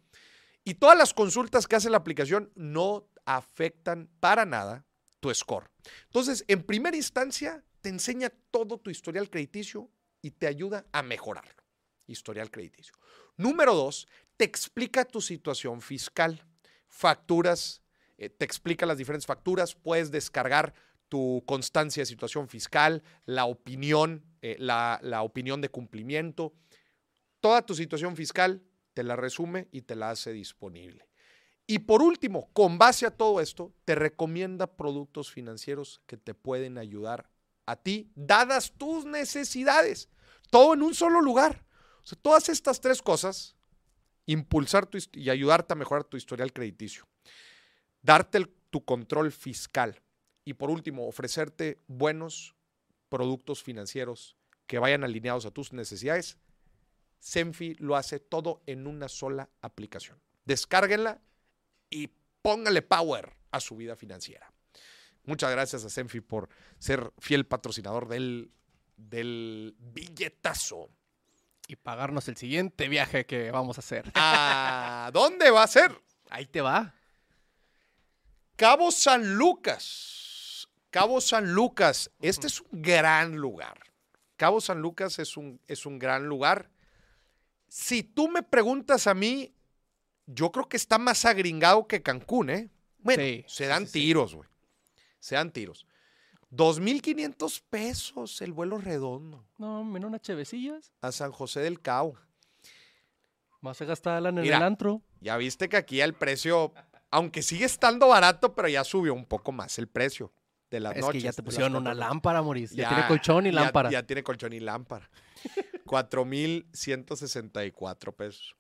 Y todas las consultas que hace la aplicación no afectan para nada tu score. Entonces, en primera instancia, te enseña todo tu historial crediticio y te ayuda a mejorarlo. Historial crediticio. Número dos, te explica tu situación fiscal. Facturas, eh, te explica las diferentes facturas. Puedes descargar tu constancia de situación fiscal, la opinión, eh, la, la opinión de cumplimiento. Toda tu situación fiscal te la resume y te la hace disponible. Y por último, con base a todo esto, te recomienda productos financieros que te pueden ayudar a ti, dadas tus necesidades. Todo en un solo lugar. O sea, todas estas tres cosas, impulsar tu y ayudarte a mejorar tu historial crediticio, darte tu control fiscal y por último, ofrecerte buenos productos financieros que vayan alineados a tus necesidades, Senfi lo hace todo en una sola aplicación. Descárguenla y póngale power a su vida financiera. Muchas gracias a Senfi por ser fiel patrocinador del, del billetazo. Y pagarnos el siguiente viaje que vamos a hacer. ¿A dónde va a ser? Ahí te va. Cabo San Lucas. Cabo San Lucas. Este es un gran lugar. Cabo San Lucas es un, es un gran lugar. Si tú me preguntas a mí, yo creo que está más agringado que Cancún, ¿eh? Bueno, Sí, se dan sí, tiros, güey. Se dan tiros. 2.500 pesos el vuelo redondo No, menos unas chevecillas. a San José del Cabo. Vas a gastarla en Mira. el antro. Ya viste que aquí el precio, aunque sigue estando barato, pero ya subió un poco más el precio de las Es noches. que ya te pusieron una lámpara, Moris. Ya, tiene colchón y ya- lámpara. Ya, tiene colchón y lámpara. 4,164 pesos.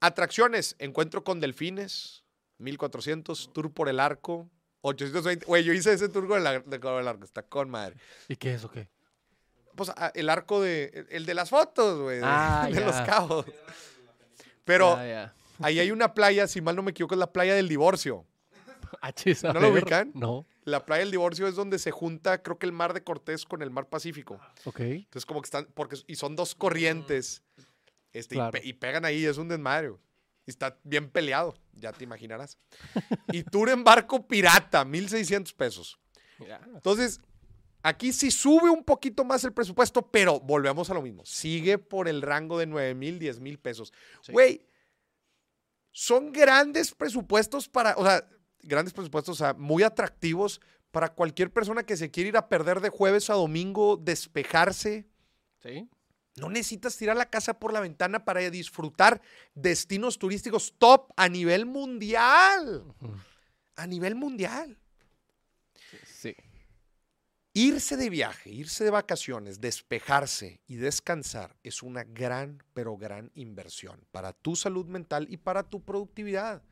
Atracciones, encuentro con delfines, 1,400. Tour por el arco, 820. Güey, yo hice ese tour con el, ar- de- con el arco, está con madre. ¿Y qué es o qué? pues, a- el arco de. El de las fotos, güey. De, Ah, de los cabos. Pero ahí hay una playa, si mal no me equivoco, es la playa del divorcio. Ah, ¿No lo ubican? No. La playa del divorcio es donde se junta, creo que el mar de Cortés con el mar Pacífico. Ok. Entonces, como que están. Porque, y son dos corrientes. Este, y Claro. pe- y, pegan ahí, es un desmadre. Y está bien peleado, ya te imaginarás. y tour en barco pirata, 1,600 pesos. Entonces, aquí sí sube un poquito más el presupuesto, pero volvemos a lo mismo. Sigue por el rango de 9 mil, 10 mil pesos. Sí. Güey, son grandes presupuestos para, o sea, grandes presupuestos, o sea, muy atractivos para cualquier persona que se quiere ir a perder de jueves a domingo, despejarse. Sí. No necesitas tirar la casa por la ventana para disfrutar destinos turísticos top a nivel mundial. A nivel mundial. Sí. Irse de viaje, irse de vacaciones, despejarse y descansar es una gran, pero gran inversión para tu salud mental y para tu productividad.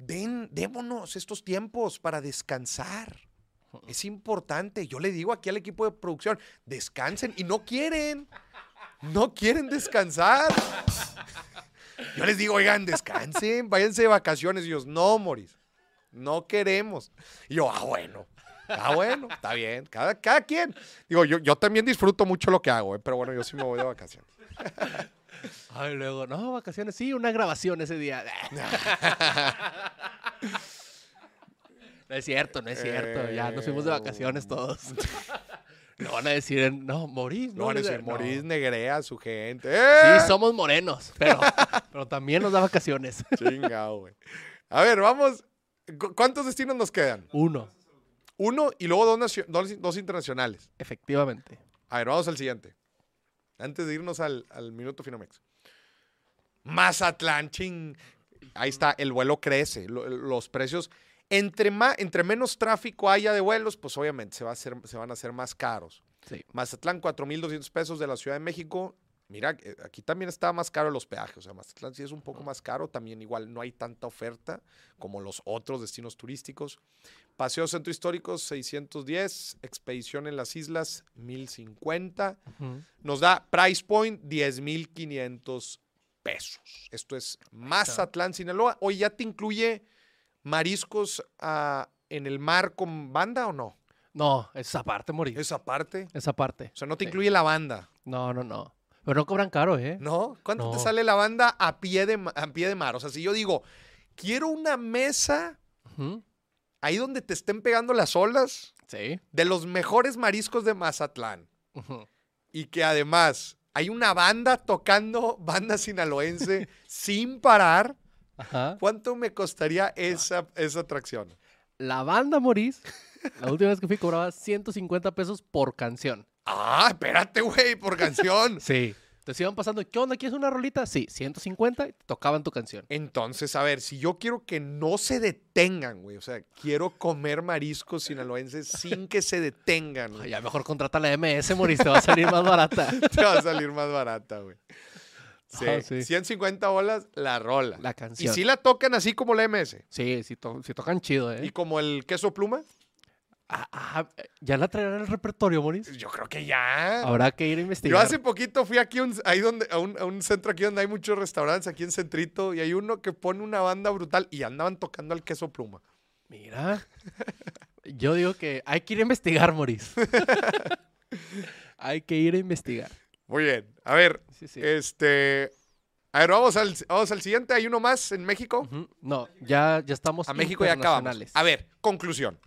Den, démonos estos tiempos para descansar. Es importante. Yo le digo aquí al equipo de producción, descansen y no quieren. No quieren descansar. Yo les digo, oigan, descansen, váyanse de vacaciones. Y ellos, no, Moris, no queremos. Y yo, ah, bueno. Ah, bueno, está bien. Cada, cada quien. Digo, yo, yo también disfruto mucho lo que hago, eh, pero bueno, yo sí me voy de vacaciones. Ay, luego, no, vacaciones, sí, una grabación ese día. No es cierto, no es cierto. Ya nos fuimos de vacaciones todos. No van a decir, no, morís. No van a decir, no. Moris negrea a su gente. ¡Eh! Sí, somos morenos, pero, pero también nos da vacaciones. Chingado, güey. A ver, vamos. ¿Cu- ¿Cuántos destinos nos quedan? Uno, Uno y luego dos, dos, dos internacionales. efectivamente. A ver, vamos al siguiente. Antes de irnos al, al minuto Finamex. Mazatlán, ching. Ahí está, el vuelo crece. lo- los precios, entre, ma- entre menos tráfico haya de vuelos, pues obviamente se, va a hacer, se van a hacer más caros. Sí. Mazatlán, 4.200 pesos de la Ciudad de México. Mira, eh, aquí también está más caro los peajes. O sea, Mazatlán sí es un poco más caro. También igual no hay tanta oferta como los otros destinos turísticos. Paseo Centro Histórico, 610. Expedición en las islas, 1.050. Ujú. Nos da Price Point, 10.500 pesos. Esto es Mazatlán, Sinaloa. Hoy ya te incluye mariscos ah, en el mar con banda o no? No, esa parte, morir. Esa parte. Esa parte. O sea, no te Sí. incluye la banda. No, no, no. Pero no cobran caro, ¿eh? ¿No? ¿Cuánto te sale la banda a pie, de, a pie de mar? O sea, si yo digo, quiero una mesa ahí donde te estén pegando las olas Sí. de los mejores mariscos de Mazatlán y que además hay una banda tocando banda sinaloense sin parar, Ajá. ¿cuánto me costaría esa, esa atracción? La banda Morís, la última vez que fui cobraba 150 pesos por canción. Ah, espérate, güey, por canción. Sí. Entonces iban pasando, ¿qué onda? ¿Quieres una rolita? Sí, 150 y tocaban tu canción. Entonces, a ver, si yo quiero que no se detengan, güey, o sea, quiero comer mariscos sinaloenses sin que se detengan, güey, Ya mejor contrata la MS, Morís, te va a salir más barata. te va a salir más barata, güey. Sí, Ah, sí. 150 bolas la rola. La y canción. si la tocan así como la MS. Sí, sí, to- sí tocan chido, ¿eh? Y como el queso pluma, Ah, ah, ¿Ya la traerán el repertorio, Morís? yo creo que ya. Habrá que ir a Yo investigar. hace poquito fui aquí a un, ahí donde, a, un, a un centro aquí donde hay muchos restaurantes, aquí en Centrito, y hay uno que pone una banda brutal y andaban tocando el queso pluma. Mira. Yo digo que hay que ir a investigar, Morís. hay que ir a investigar. Muy bien. A ver, Sí, sí. este. A ver, vamos al, vamos al siguiente. Hay uno más en México. Ujú. No, ya, ya estamos A México ya acabamos. A ver, conclusión.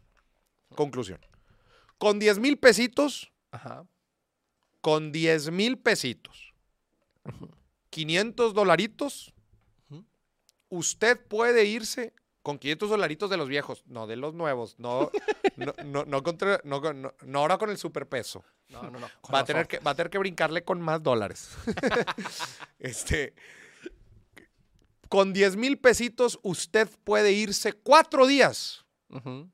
Conclusión. Con 10 mil pesitos, Ajá. con 10 mil pesitos, 500 dolaritos, usted puede irse con 500 dolaritos de los viejos, no de los nuevos, no, no, no, no contra- no no- no ahora con el superpeso. No, no, no. Va a, tener que, va a tener que brincarle con más dólares. este, con 10 mil pesitos, usted puede irse cuatro días Ujú.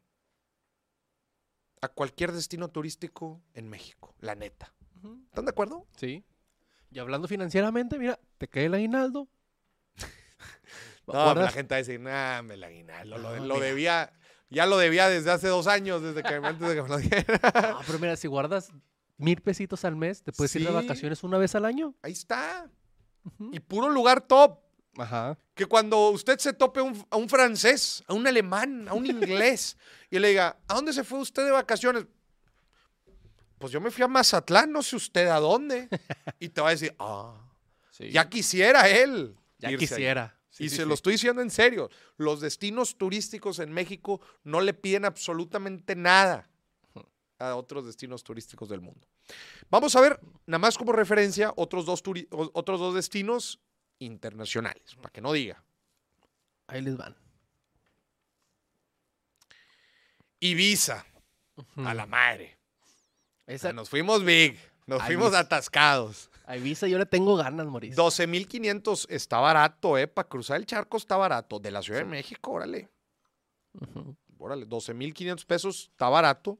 A cualquier destino turístico en México, la neta. ¿Están de acuerdo? Sí. Y hablando financieramente, mira, te cae el aguinaldo. No, pues, la gente va a decir, nah, me la aguinaldo, lo, No, lo mira. debía, ya lo debía desde hace dos años, desde que antes de que me lo diera. No, pero mira, si guardas mil pesitos al mes, te puedes ir de vacaciones una vez al año. Ahí está. Y puro lugar top. Ajá. Que cuando usted se tope a un, a un francés, a un alemán, a un inglés, y le diga, ¿a dónde se fue usted de vacaciones? Pues yo me fui a Mazatlán, no sé usted a dónde. Y te va a decir, ah, Sí. ya quisiera él. Ya irse ahí". quisiera. Sí, y sí, se lo estoy diciendo en serio. Los destinos turísticos en México no le piden absolutamente nada a otros destinos turísticos del mundo. Vamos a ver, nada más como referencia, otros dos, otros dos destinos internacionales, para que no diga. Ahí les van. Ibiza, a la madre. Esa, Nos fuimos big, nos A fuimos Ibiza. atascados. a Ibiza yo le tengo ganas, Mauricio. 12.500 está barato, ¿eh? Para cruzar el charco está barato. De la Ciudad de. México, órale. Ujú. Órale, 12.500 pesos está barato.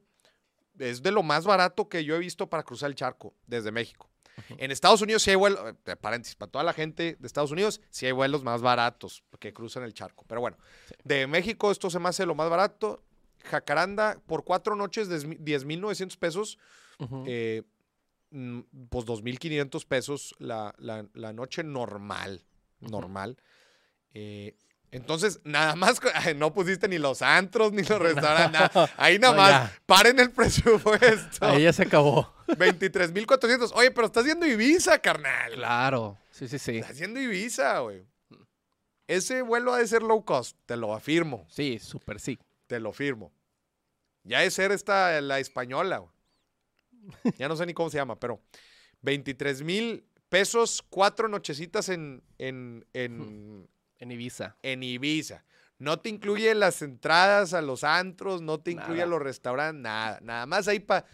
Es de lo más barato que yo he visto para cruzar el charco desde México. En Estados Unidos sí hay vuelos, paréntesis, para toda la gente de Estados Unidos, sí hay vuelos más baratos que cruzan el charco. Pero bueno, de México esto se me hace lo más barato. Jacaranda, por cuatro noches, des- 10.900 pesos, Ujú. eh, mm, pues 2.500 pesos la, la- la noche normal, normal. Eh, entonces, nada más, no pusiste ni los antros, ni los restaurantes, nada. Ahí nada más, paren el presupuesto. Ahí ya se acabó. 23.400. Oye, pero estás haciendo Ibiza, carnal. Claro. Sí, sí, sí. Estás haciendo Ibiza, güey. Ese vuelo ha de ser low cost, te lo afirmo, Sí, súper sí. te lo firmo. Ya de ser esta la española, güey. Ya no sé ni cómo se llama, pero 23 mil pesos, cuatro nochecitas en, en, en, En Ibiza. en Ibiza. No te incluye las entradas a los antros, no te incluye a los restaurantes, nada. Nada más ahí para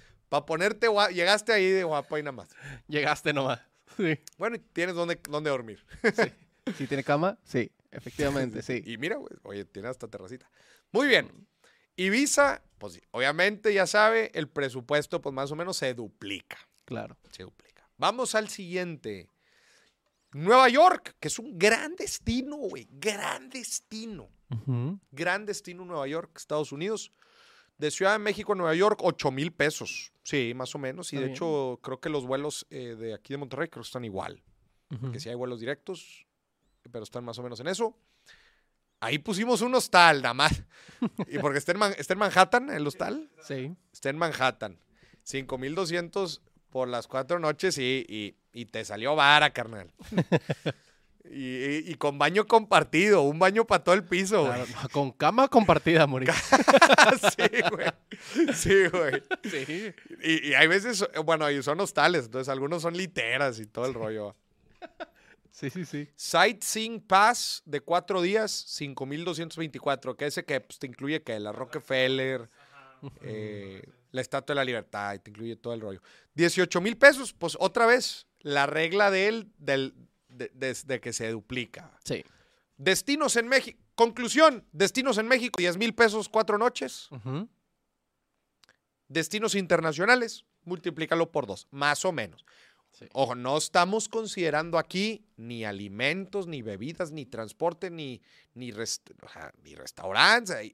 ponerte guapo. Llegaste ahí de guapo y nada más. Llegaste nomás. Sí. Bueno, y tienes donde, donde dormir. ¿Sí tiene cama? Sí, efectivamente, sí. Y mira, güey, oye, tiene hasta terracita. Muy bien. Ibiza, pues obviamente ya sabe, el presupuesto pues más o menos se duplica. Claro. Se duplica. Vamos al siguiente. Nueva York, que es un gran destino, güey. Gran destino. Gran destino Nueva York, Estados Unidos. De Ciudad de México a Nueva York, 8 mil pesos. Sí, más o menos. Y Está de bien. hecho, creo que los vuelos eh, de aquí de Monterrey creo que están igual. Ujú. Que sí hay vuelos directos, pero están más o menos en eso. Ahí pusimos un hostal, nada más. Y porque está en, Man- está en Manhattan, el hostal. Sí. Está en Manhattan. 5200 por las cuatro noches y, y- y te salió vara, carnal. y, y- y con baño compartido, un baño para todo el piso, güey. Claro, no, Con cama compartida, Mauricio. sí, güey. Sí, güey. Sí. Y, y hay veces, bueno, y son hostales, entonces algunos son literas y todo el rollo. Sí, sí, sí. Sightseeing Pass de cuatro días, 5,224, que ese que pues, te incluye que la Rockefeller, eh, la Estatua de la Libertad, y te incluye todo el rollo. 18 mil pesos, pues otra vez, la regla de él, del, de, de- de que se duplica. Sí. Destinos en México, conclusión, destinos en México, 10 mil pesos, cuatro noches. Destinos internacionales, multiplícalo por dos, más o menos. Sí. Ojo, no estamos considerando aquí ni alimentos, ni bebidas, ni transporte, ni, ni, rest- ni restaurantes.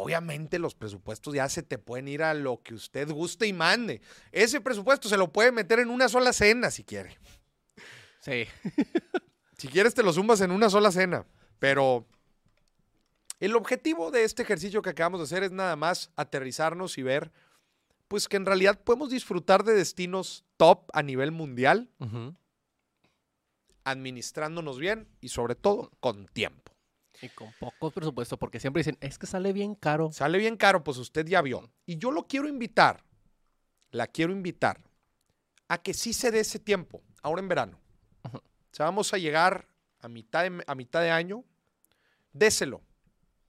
Obviamente los presupuestos ya se te pueden ir a lo que usted guste y mande. Ese presupuesto se lo puede meter en una sola cena si quiere. Sí. Si quieres te lo sumas en una sola cena. Pero el objetivo de este ejercicio que acabamos de hacer es nada más aterrizarnos y ver pues que en realidad podemos disfrutar de destinos top a nivel mundial, administrándonos bien y sobre todo con tiempo. Y con poco presupuesto, porque siempre dicen, es que sale bien caro. Sale bien caro, pues usted ya vio. Y yo lo quiero invitar, la quiero invitar a que sí se dé ese tiempo, ahora en verano. O sea, vamos a llegar a mitad de, a mitad de año, déselo.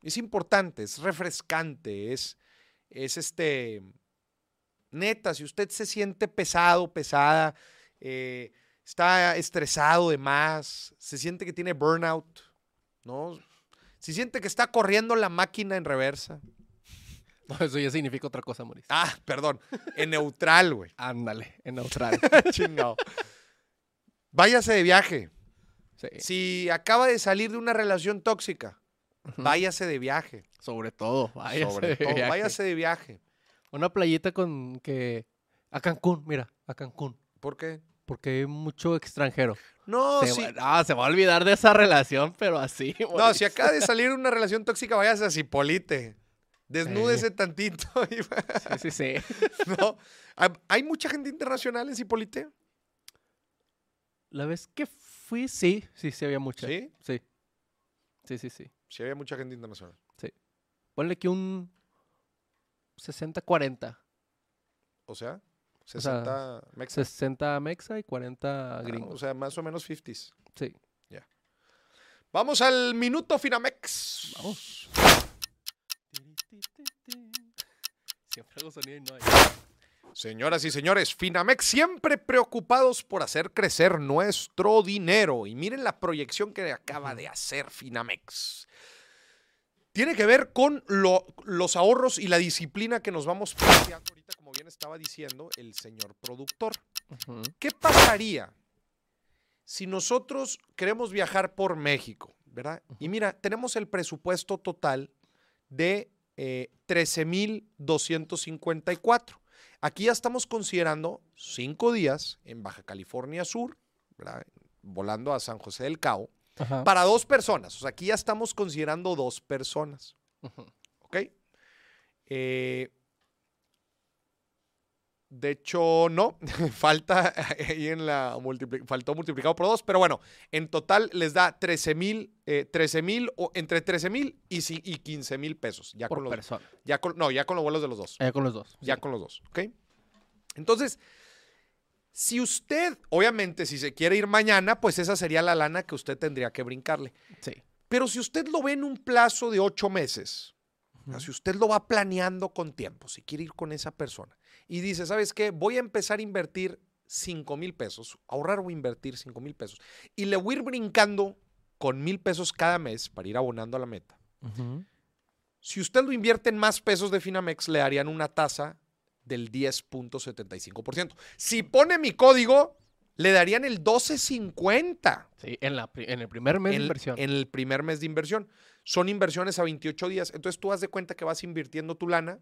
Es importante, es refrescante, es, es este, neta, si usted se siente pesado, pesada, eh, está estresado de más, se siente que tiene burnout, ¿no? Si siente que está corriendo la máquina en reversa. No, eso ya significa otra cosa, Mauricio. Ah, perdón, en neutral, güey. Ándale, en neutral. Chingado. Váyase de viaje. Sí. Si acaba de salir de una relación tóxica, váyase de viaje. Sobre todo, váyase Sobre de todo, viaje. váyase de viaje. Una playita con que A Cancún, mira, a Cancún. ¿Por qué? Porque hay mucho extranjero. No, se, sí. va, no, se va a olvidar de esa relación, pero así. No, si acaba de salir una relación tóxica, váyase a Cipolite. Desnúdese tantito. y Sí, sí, sí. no. ¿Hay- ¿Hay mucha gente internacional en Cipolite? La vez que fui, sí, sí, sí había mucha. ¿Sí? Sí. Sí, sí, sí. Sí, había mucha gente internacional. Ponle que un 60-40. O sea, sea, 60 mexas. 60 mexa y 40 Ah, gringos. o sea, más o menos 50s. Sí. Vamos al minuto Finamex. Vamos. Siempre hago sonido y no hay. Señoras y señores, Finamex siempre preocupados por hacer crecer nuestro dinero. Y miren la proyección que acaba de hacer Finamex. Tiene que ver con lo- los ahorros y la disciplina que nos vamos planteando ahorita, bien estaba diciendo el señor productor. ¿Qué pasaría si nosotros queremos viajar por México, verdad? Y mira, tenemos el presupuesto total de eh, 13,254. Aquí ya estamos considerando cinco días en Baja California Sur, ¿verdad? volando a San José del Cabo, Ajá. para dos personas. O sea, aquí ya estamos considerando dos personas. ¿Ok? Eh, de hecho, no. Falta ahí en la multipli- faltó multiplicado por dos. Pero bueno, en total les da 13 mil, eh, 13 mil, o entre 13 mil y, y 15 mil pesos. Ya Por con los, persona. ya con, no, ya con los vuelos de los dos. Eh, con los dos. Ya sí. con los dos. ¿Ok? Entonces, si usted, obviamente, si se quiere ir mañana, pues esa sería la lana que usted tendría que brincarle. Sí. Pero si usted lo ve en un plazo de ocho meses, si usted lo va planeando con tiempo, si quiere ir con esa persona y dice, ¿sabes qué? Voy a empezar a invertir 5 mil pesos, ahorrar o invertir 5 mil pesos y le voy a ir brincando con mil pesos cada mes para ir abonando a la meta. Si usted lo invierte en más pesos de Finamex, le darían una tasa del 10.75%. Si pone mi código, le darían el 12.50 Sí, en, la, en el primer mes de inversión. en el primer mes de inversión. Son inversiones a 28 días. Entonces tú haz de cuenta que vas invirtiendo tu lana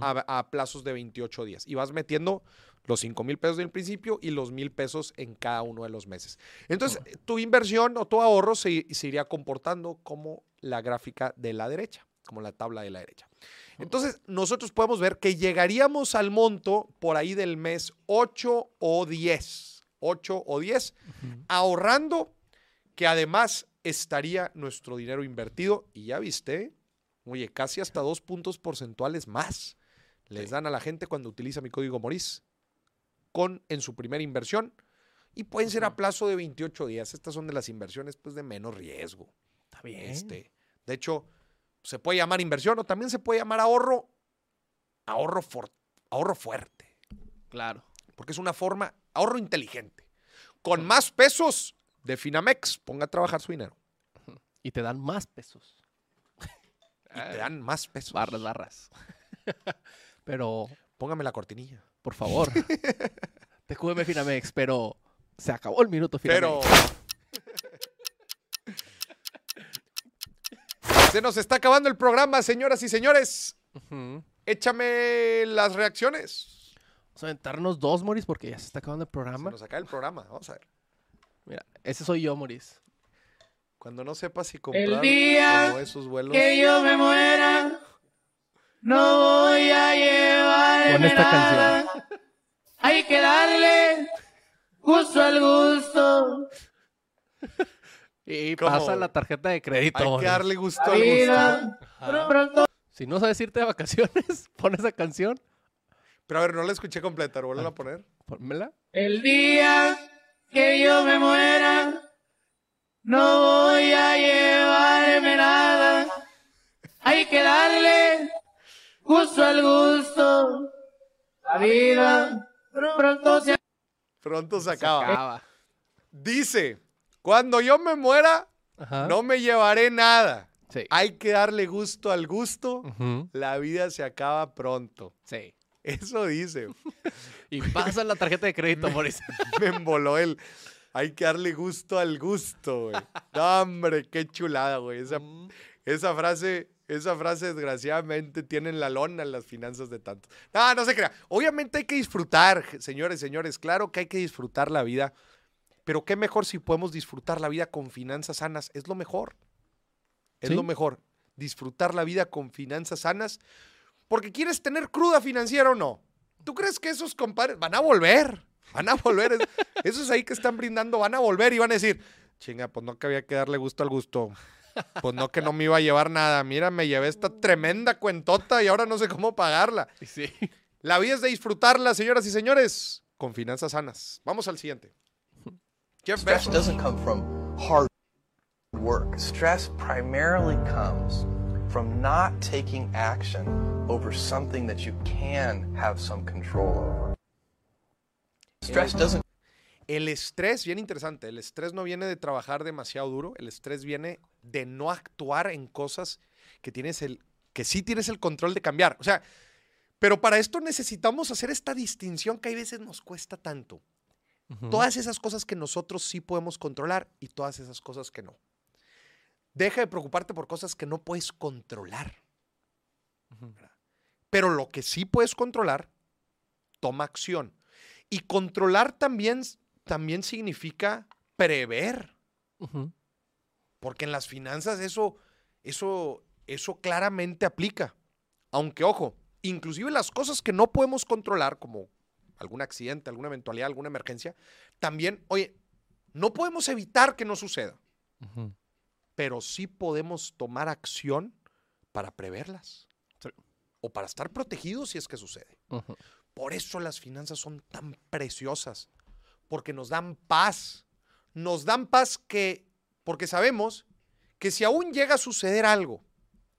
A, a plazos de 28 días y vas metiendo los 5 mil pesos del principio y los mil pesos en cada uno de los meses. Entonces tu inversión o tu ahorro se, se iría comportando como la gráfica de la derecha, como la tabla de la derecha. Entonces nosotros podemos ver que llegaríamos al monto por ahí del mes 8 o 10. 8 o 10 Ujú. ahorrando, que además estaría nuestro dinero invertido. Y ya viste, oye, casi hasta dos puntos porcentuales más les Sí. dan a la gente cuando utiliza mi código Moris con, en su primera inversión. Y pueden ser a plazo de 28 días. Estas son de las inversiones pues, de menos riesgo. Está bien. Este, de hecho, se puede llamar inversión o también se puede llamar ahorro, ahorro, for- ahorro fuerte Claro. porque es una forma, ahorro inteligente. Con más pesos de Finamex, ponga a trabajar su dinero. Y te dan más pesos. Y te dan más pesos. Barras, barras. pero, Póngame la cortinilla. por favor. te QM Finamex, pero se acabó el minuto Pero. Finamex. Se nos está acabando el programa, señoras y señores. Ujú. Échame las reacciones. Vamos a aventarnos dos, Moris, porque ya se está acabando el Se programa. nos acaba el programa. Vamos a ver. Mira, ese soy yo, Moris. Cuando no sepa si comprar día o no esos vuelos. que yo me muera, no voy a llevar Pon esta nada. Hay que darle gusto al gusto. Y ¿Cómo? pasa la tarjeta de crédito. Hay que darle gusto al gusto. vida Ajá. pronto Si no sabes irte de vacaciones, pon esa canción. Pero a ver, no la escuché completa. ¿Vuelven a poner? Pónmela. el día que yo me muera, no voy gusto al gusto. La vida pronto se Pronto se Se acaba. acaba. Dice: Cuando yo me muera, Ajá. no me llevaré nada. Sí. Hay que darle gusto al gusto. La vida se acaba pronto. Sí. Eso dice. Y pasa la tarjeta de crédito, Moris. Me emboló el. Hay que darle gusto al gusto, güey. No, hombre, qué chulada, güey. Esa, esa frase Esa frase, desgraciadamente, tiene en la lona en las finanzas de tantos. No, no se crea. Obviamente hay que disfrutar, señores, señores. Claro que hay que disfrutar la vida. Pero qué mejor si podemos disfrutar la vida con finanzas sanas. Es lo mejor. Es Sí. lo mejor. Disfrutar la vida con finanzas sanas. Porque quieres tener cruda financiera o no. ¿Tú crees que esos compadres van a volver? Van a volver. Es- Esos ahí que están brindando van a volver y van a decir, chinga, pues no que había que darle gusto al gusto. Pues no que no me iba a llevar nada. Mira, me llevé esta tremenda cuentota y ahora no sé cómo pagarla. Sí. La vida es de disfrutarla, señoras y señores, con finanzas sanas. Vamos al siguiente. Jeff Stress doesn't come from hard work. Stress primarily comes from not taking action over something that you can have some control over. Stress doesn't El estrés, bien interesante, el estrés no viene de trabajar demasiado duro, el estrés viene de no actuar en cosas que tienes el que sí tienes el control de cambiar. O sea, pero para esto necesitamos hacer esta distinción que hay veces nos cuesta tanto. Todas esas cosas que nosotros sí podemos controlar y todas esas cosas que no. Deja de preocuparte por cosas que no puedes controlar. Pero lo que sí puedes controlar, toma acción. Y controlar también, también significa prever. Porque en las finanzas eso, eso, eso claramente aplica. Aunque, ojo, inclusive las cosas que no podemos controlar, como algún accidente, alguna eventualidad, alguna emergencia, también, oye, no podemos evitar que no suceda, pero sí podemos tomar acción para preverlas. Sí. O para estar protegidos si es que sucede. Por eso las finanzas son tan preciosas, porque nos dan paz. Nos dan paz que, porque sabemos que si aún llega a suceder algo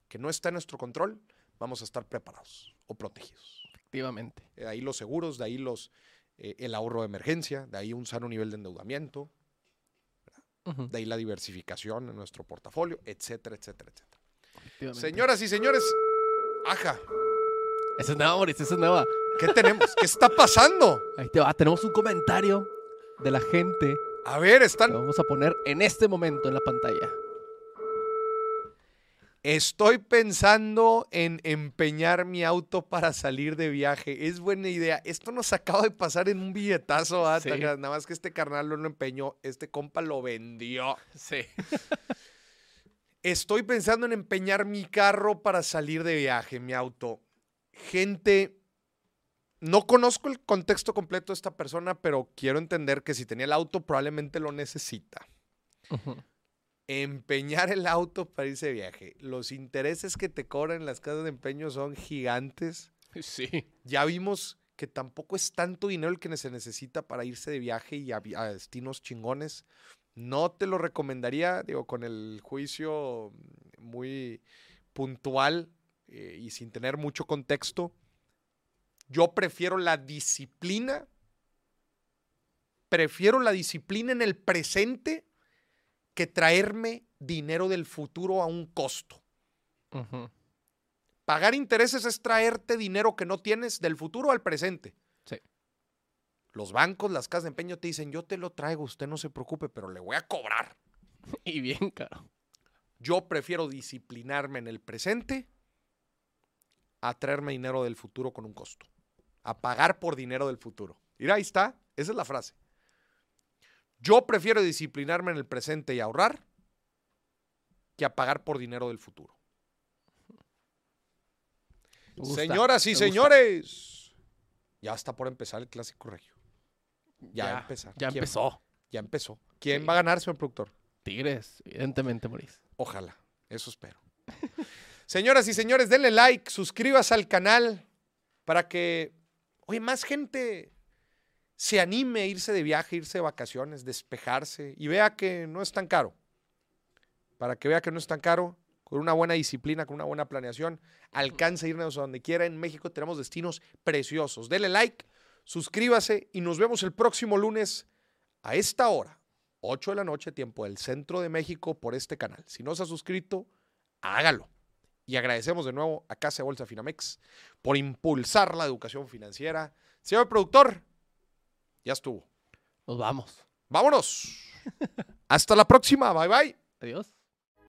que no está en nuestro control, vamos a estar preparados o protegidos. Efectivamente. De ahí los seguros, de ahí los, eh, el ahorro de emergencia, de ahí un sano nivel de endeudamiento, Ujú. de ahí la diversificación en nuestro portafolio, etcétera, etcétera, etcétera. Señoras y señores, aja, Esa es nueva, Mauricio, esa es nueva. ¿qué tenemos? ¿Qué está pasando? Ahí te va. Tenemos un comentario de la gente A ver, están vamos a poner en este momento en la pantalla. Estoy pensando en empeñar mi auto para salir de viaje. Es buena idea. Esto nos acaba de pasar en un billetazo, ¿ah? Sí. Nada más que este carnal no lo empeñó, este compa lo vendió. Sí. Estoy pensando en empeñar mi carro para salir de viaje, mi auto. Gente, no conozco el contexto completo de esta persona, pero quiero entender que si tenía el auto probablemente lo necesita. Empeñar el auto para irse de viaje. Los intereses que te cobran en las casas de empeño son gigantes. Sí. Ya vimos que tampoco es tanto dinero el que se necesita para irse de viaje y a destinos chingones. No te lo recomendaría, digo, con el juicio muy puntual eh, y sin tener mucho contexto. Yo prefiero la disciplina. Prefiero la disciplina en el presente que traerme dinero del futuro a un costo. Pagar intereses es traerte dinero que no tienes del futuro al presente. Sí. Los bancos, las casas de empeño te dicen, yo te lo traigo, usted no se preocupe, pero le voy a cobrar. Y bien caro. Yo prefiero disciplinarme en el presente a traerme dinero del futuro con un costo. A pagar por dinero del futuro. Mira, ahí está. Esa es la frase. Yo prefiero disciplinarme en el presente y ahorrar que a pagar por dinero del futuro. Gusta, Señoras y señores, ya está por empezar el clásico regio. Ya, Ya, empezar. Ya ¿Quién- empezó. Ya empezó. ¿Quién Sí. va a ganar, señor productor? Tigres, evidentemente, Mauricio. Ojalá, eso espero. Señoras y señores, denle like, suscríbase al canal para que, oye, más gente se anime a irse de viaje, irse de vacaciones, despejarse y vea que no es tan caro. Para que vea que no es tan caro, con una buena disciplina, con una buena planeación, alcance a irnos a donde quiera. En México tenemos destinos preciosos. Denle like, suscríbase y nos vemos el próximo lunes a esta hora, 8 de la noche, tiempo del centro de México, por este canal. Si no se ha suscrito, hágalo. Y agradecemos de nuevo a Casa de Bolsa Finamex por impulsar la educación financiera. Señor productor, ya estuvo. Nos vamos. Vámonos. Hasta la próxima. Bye bye. Adiós.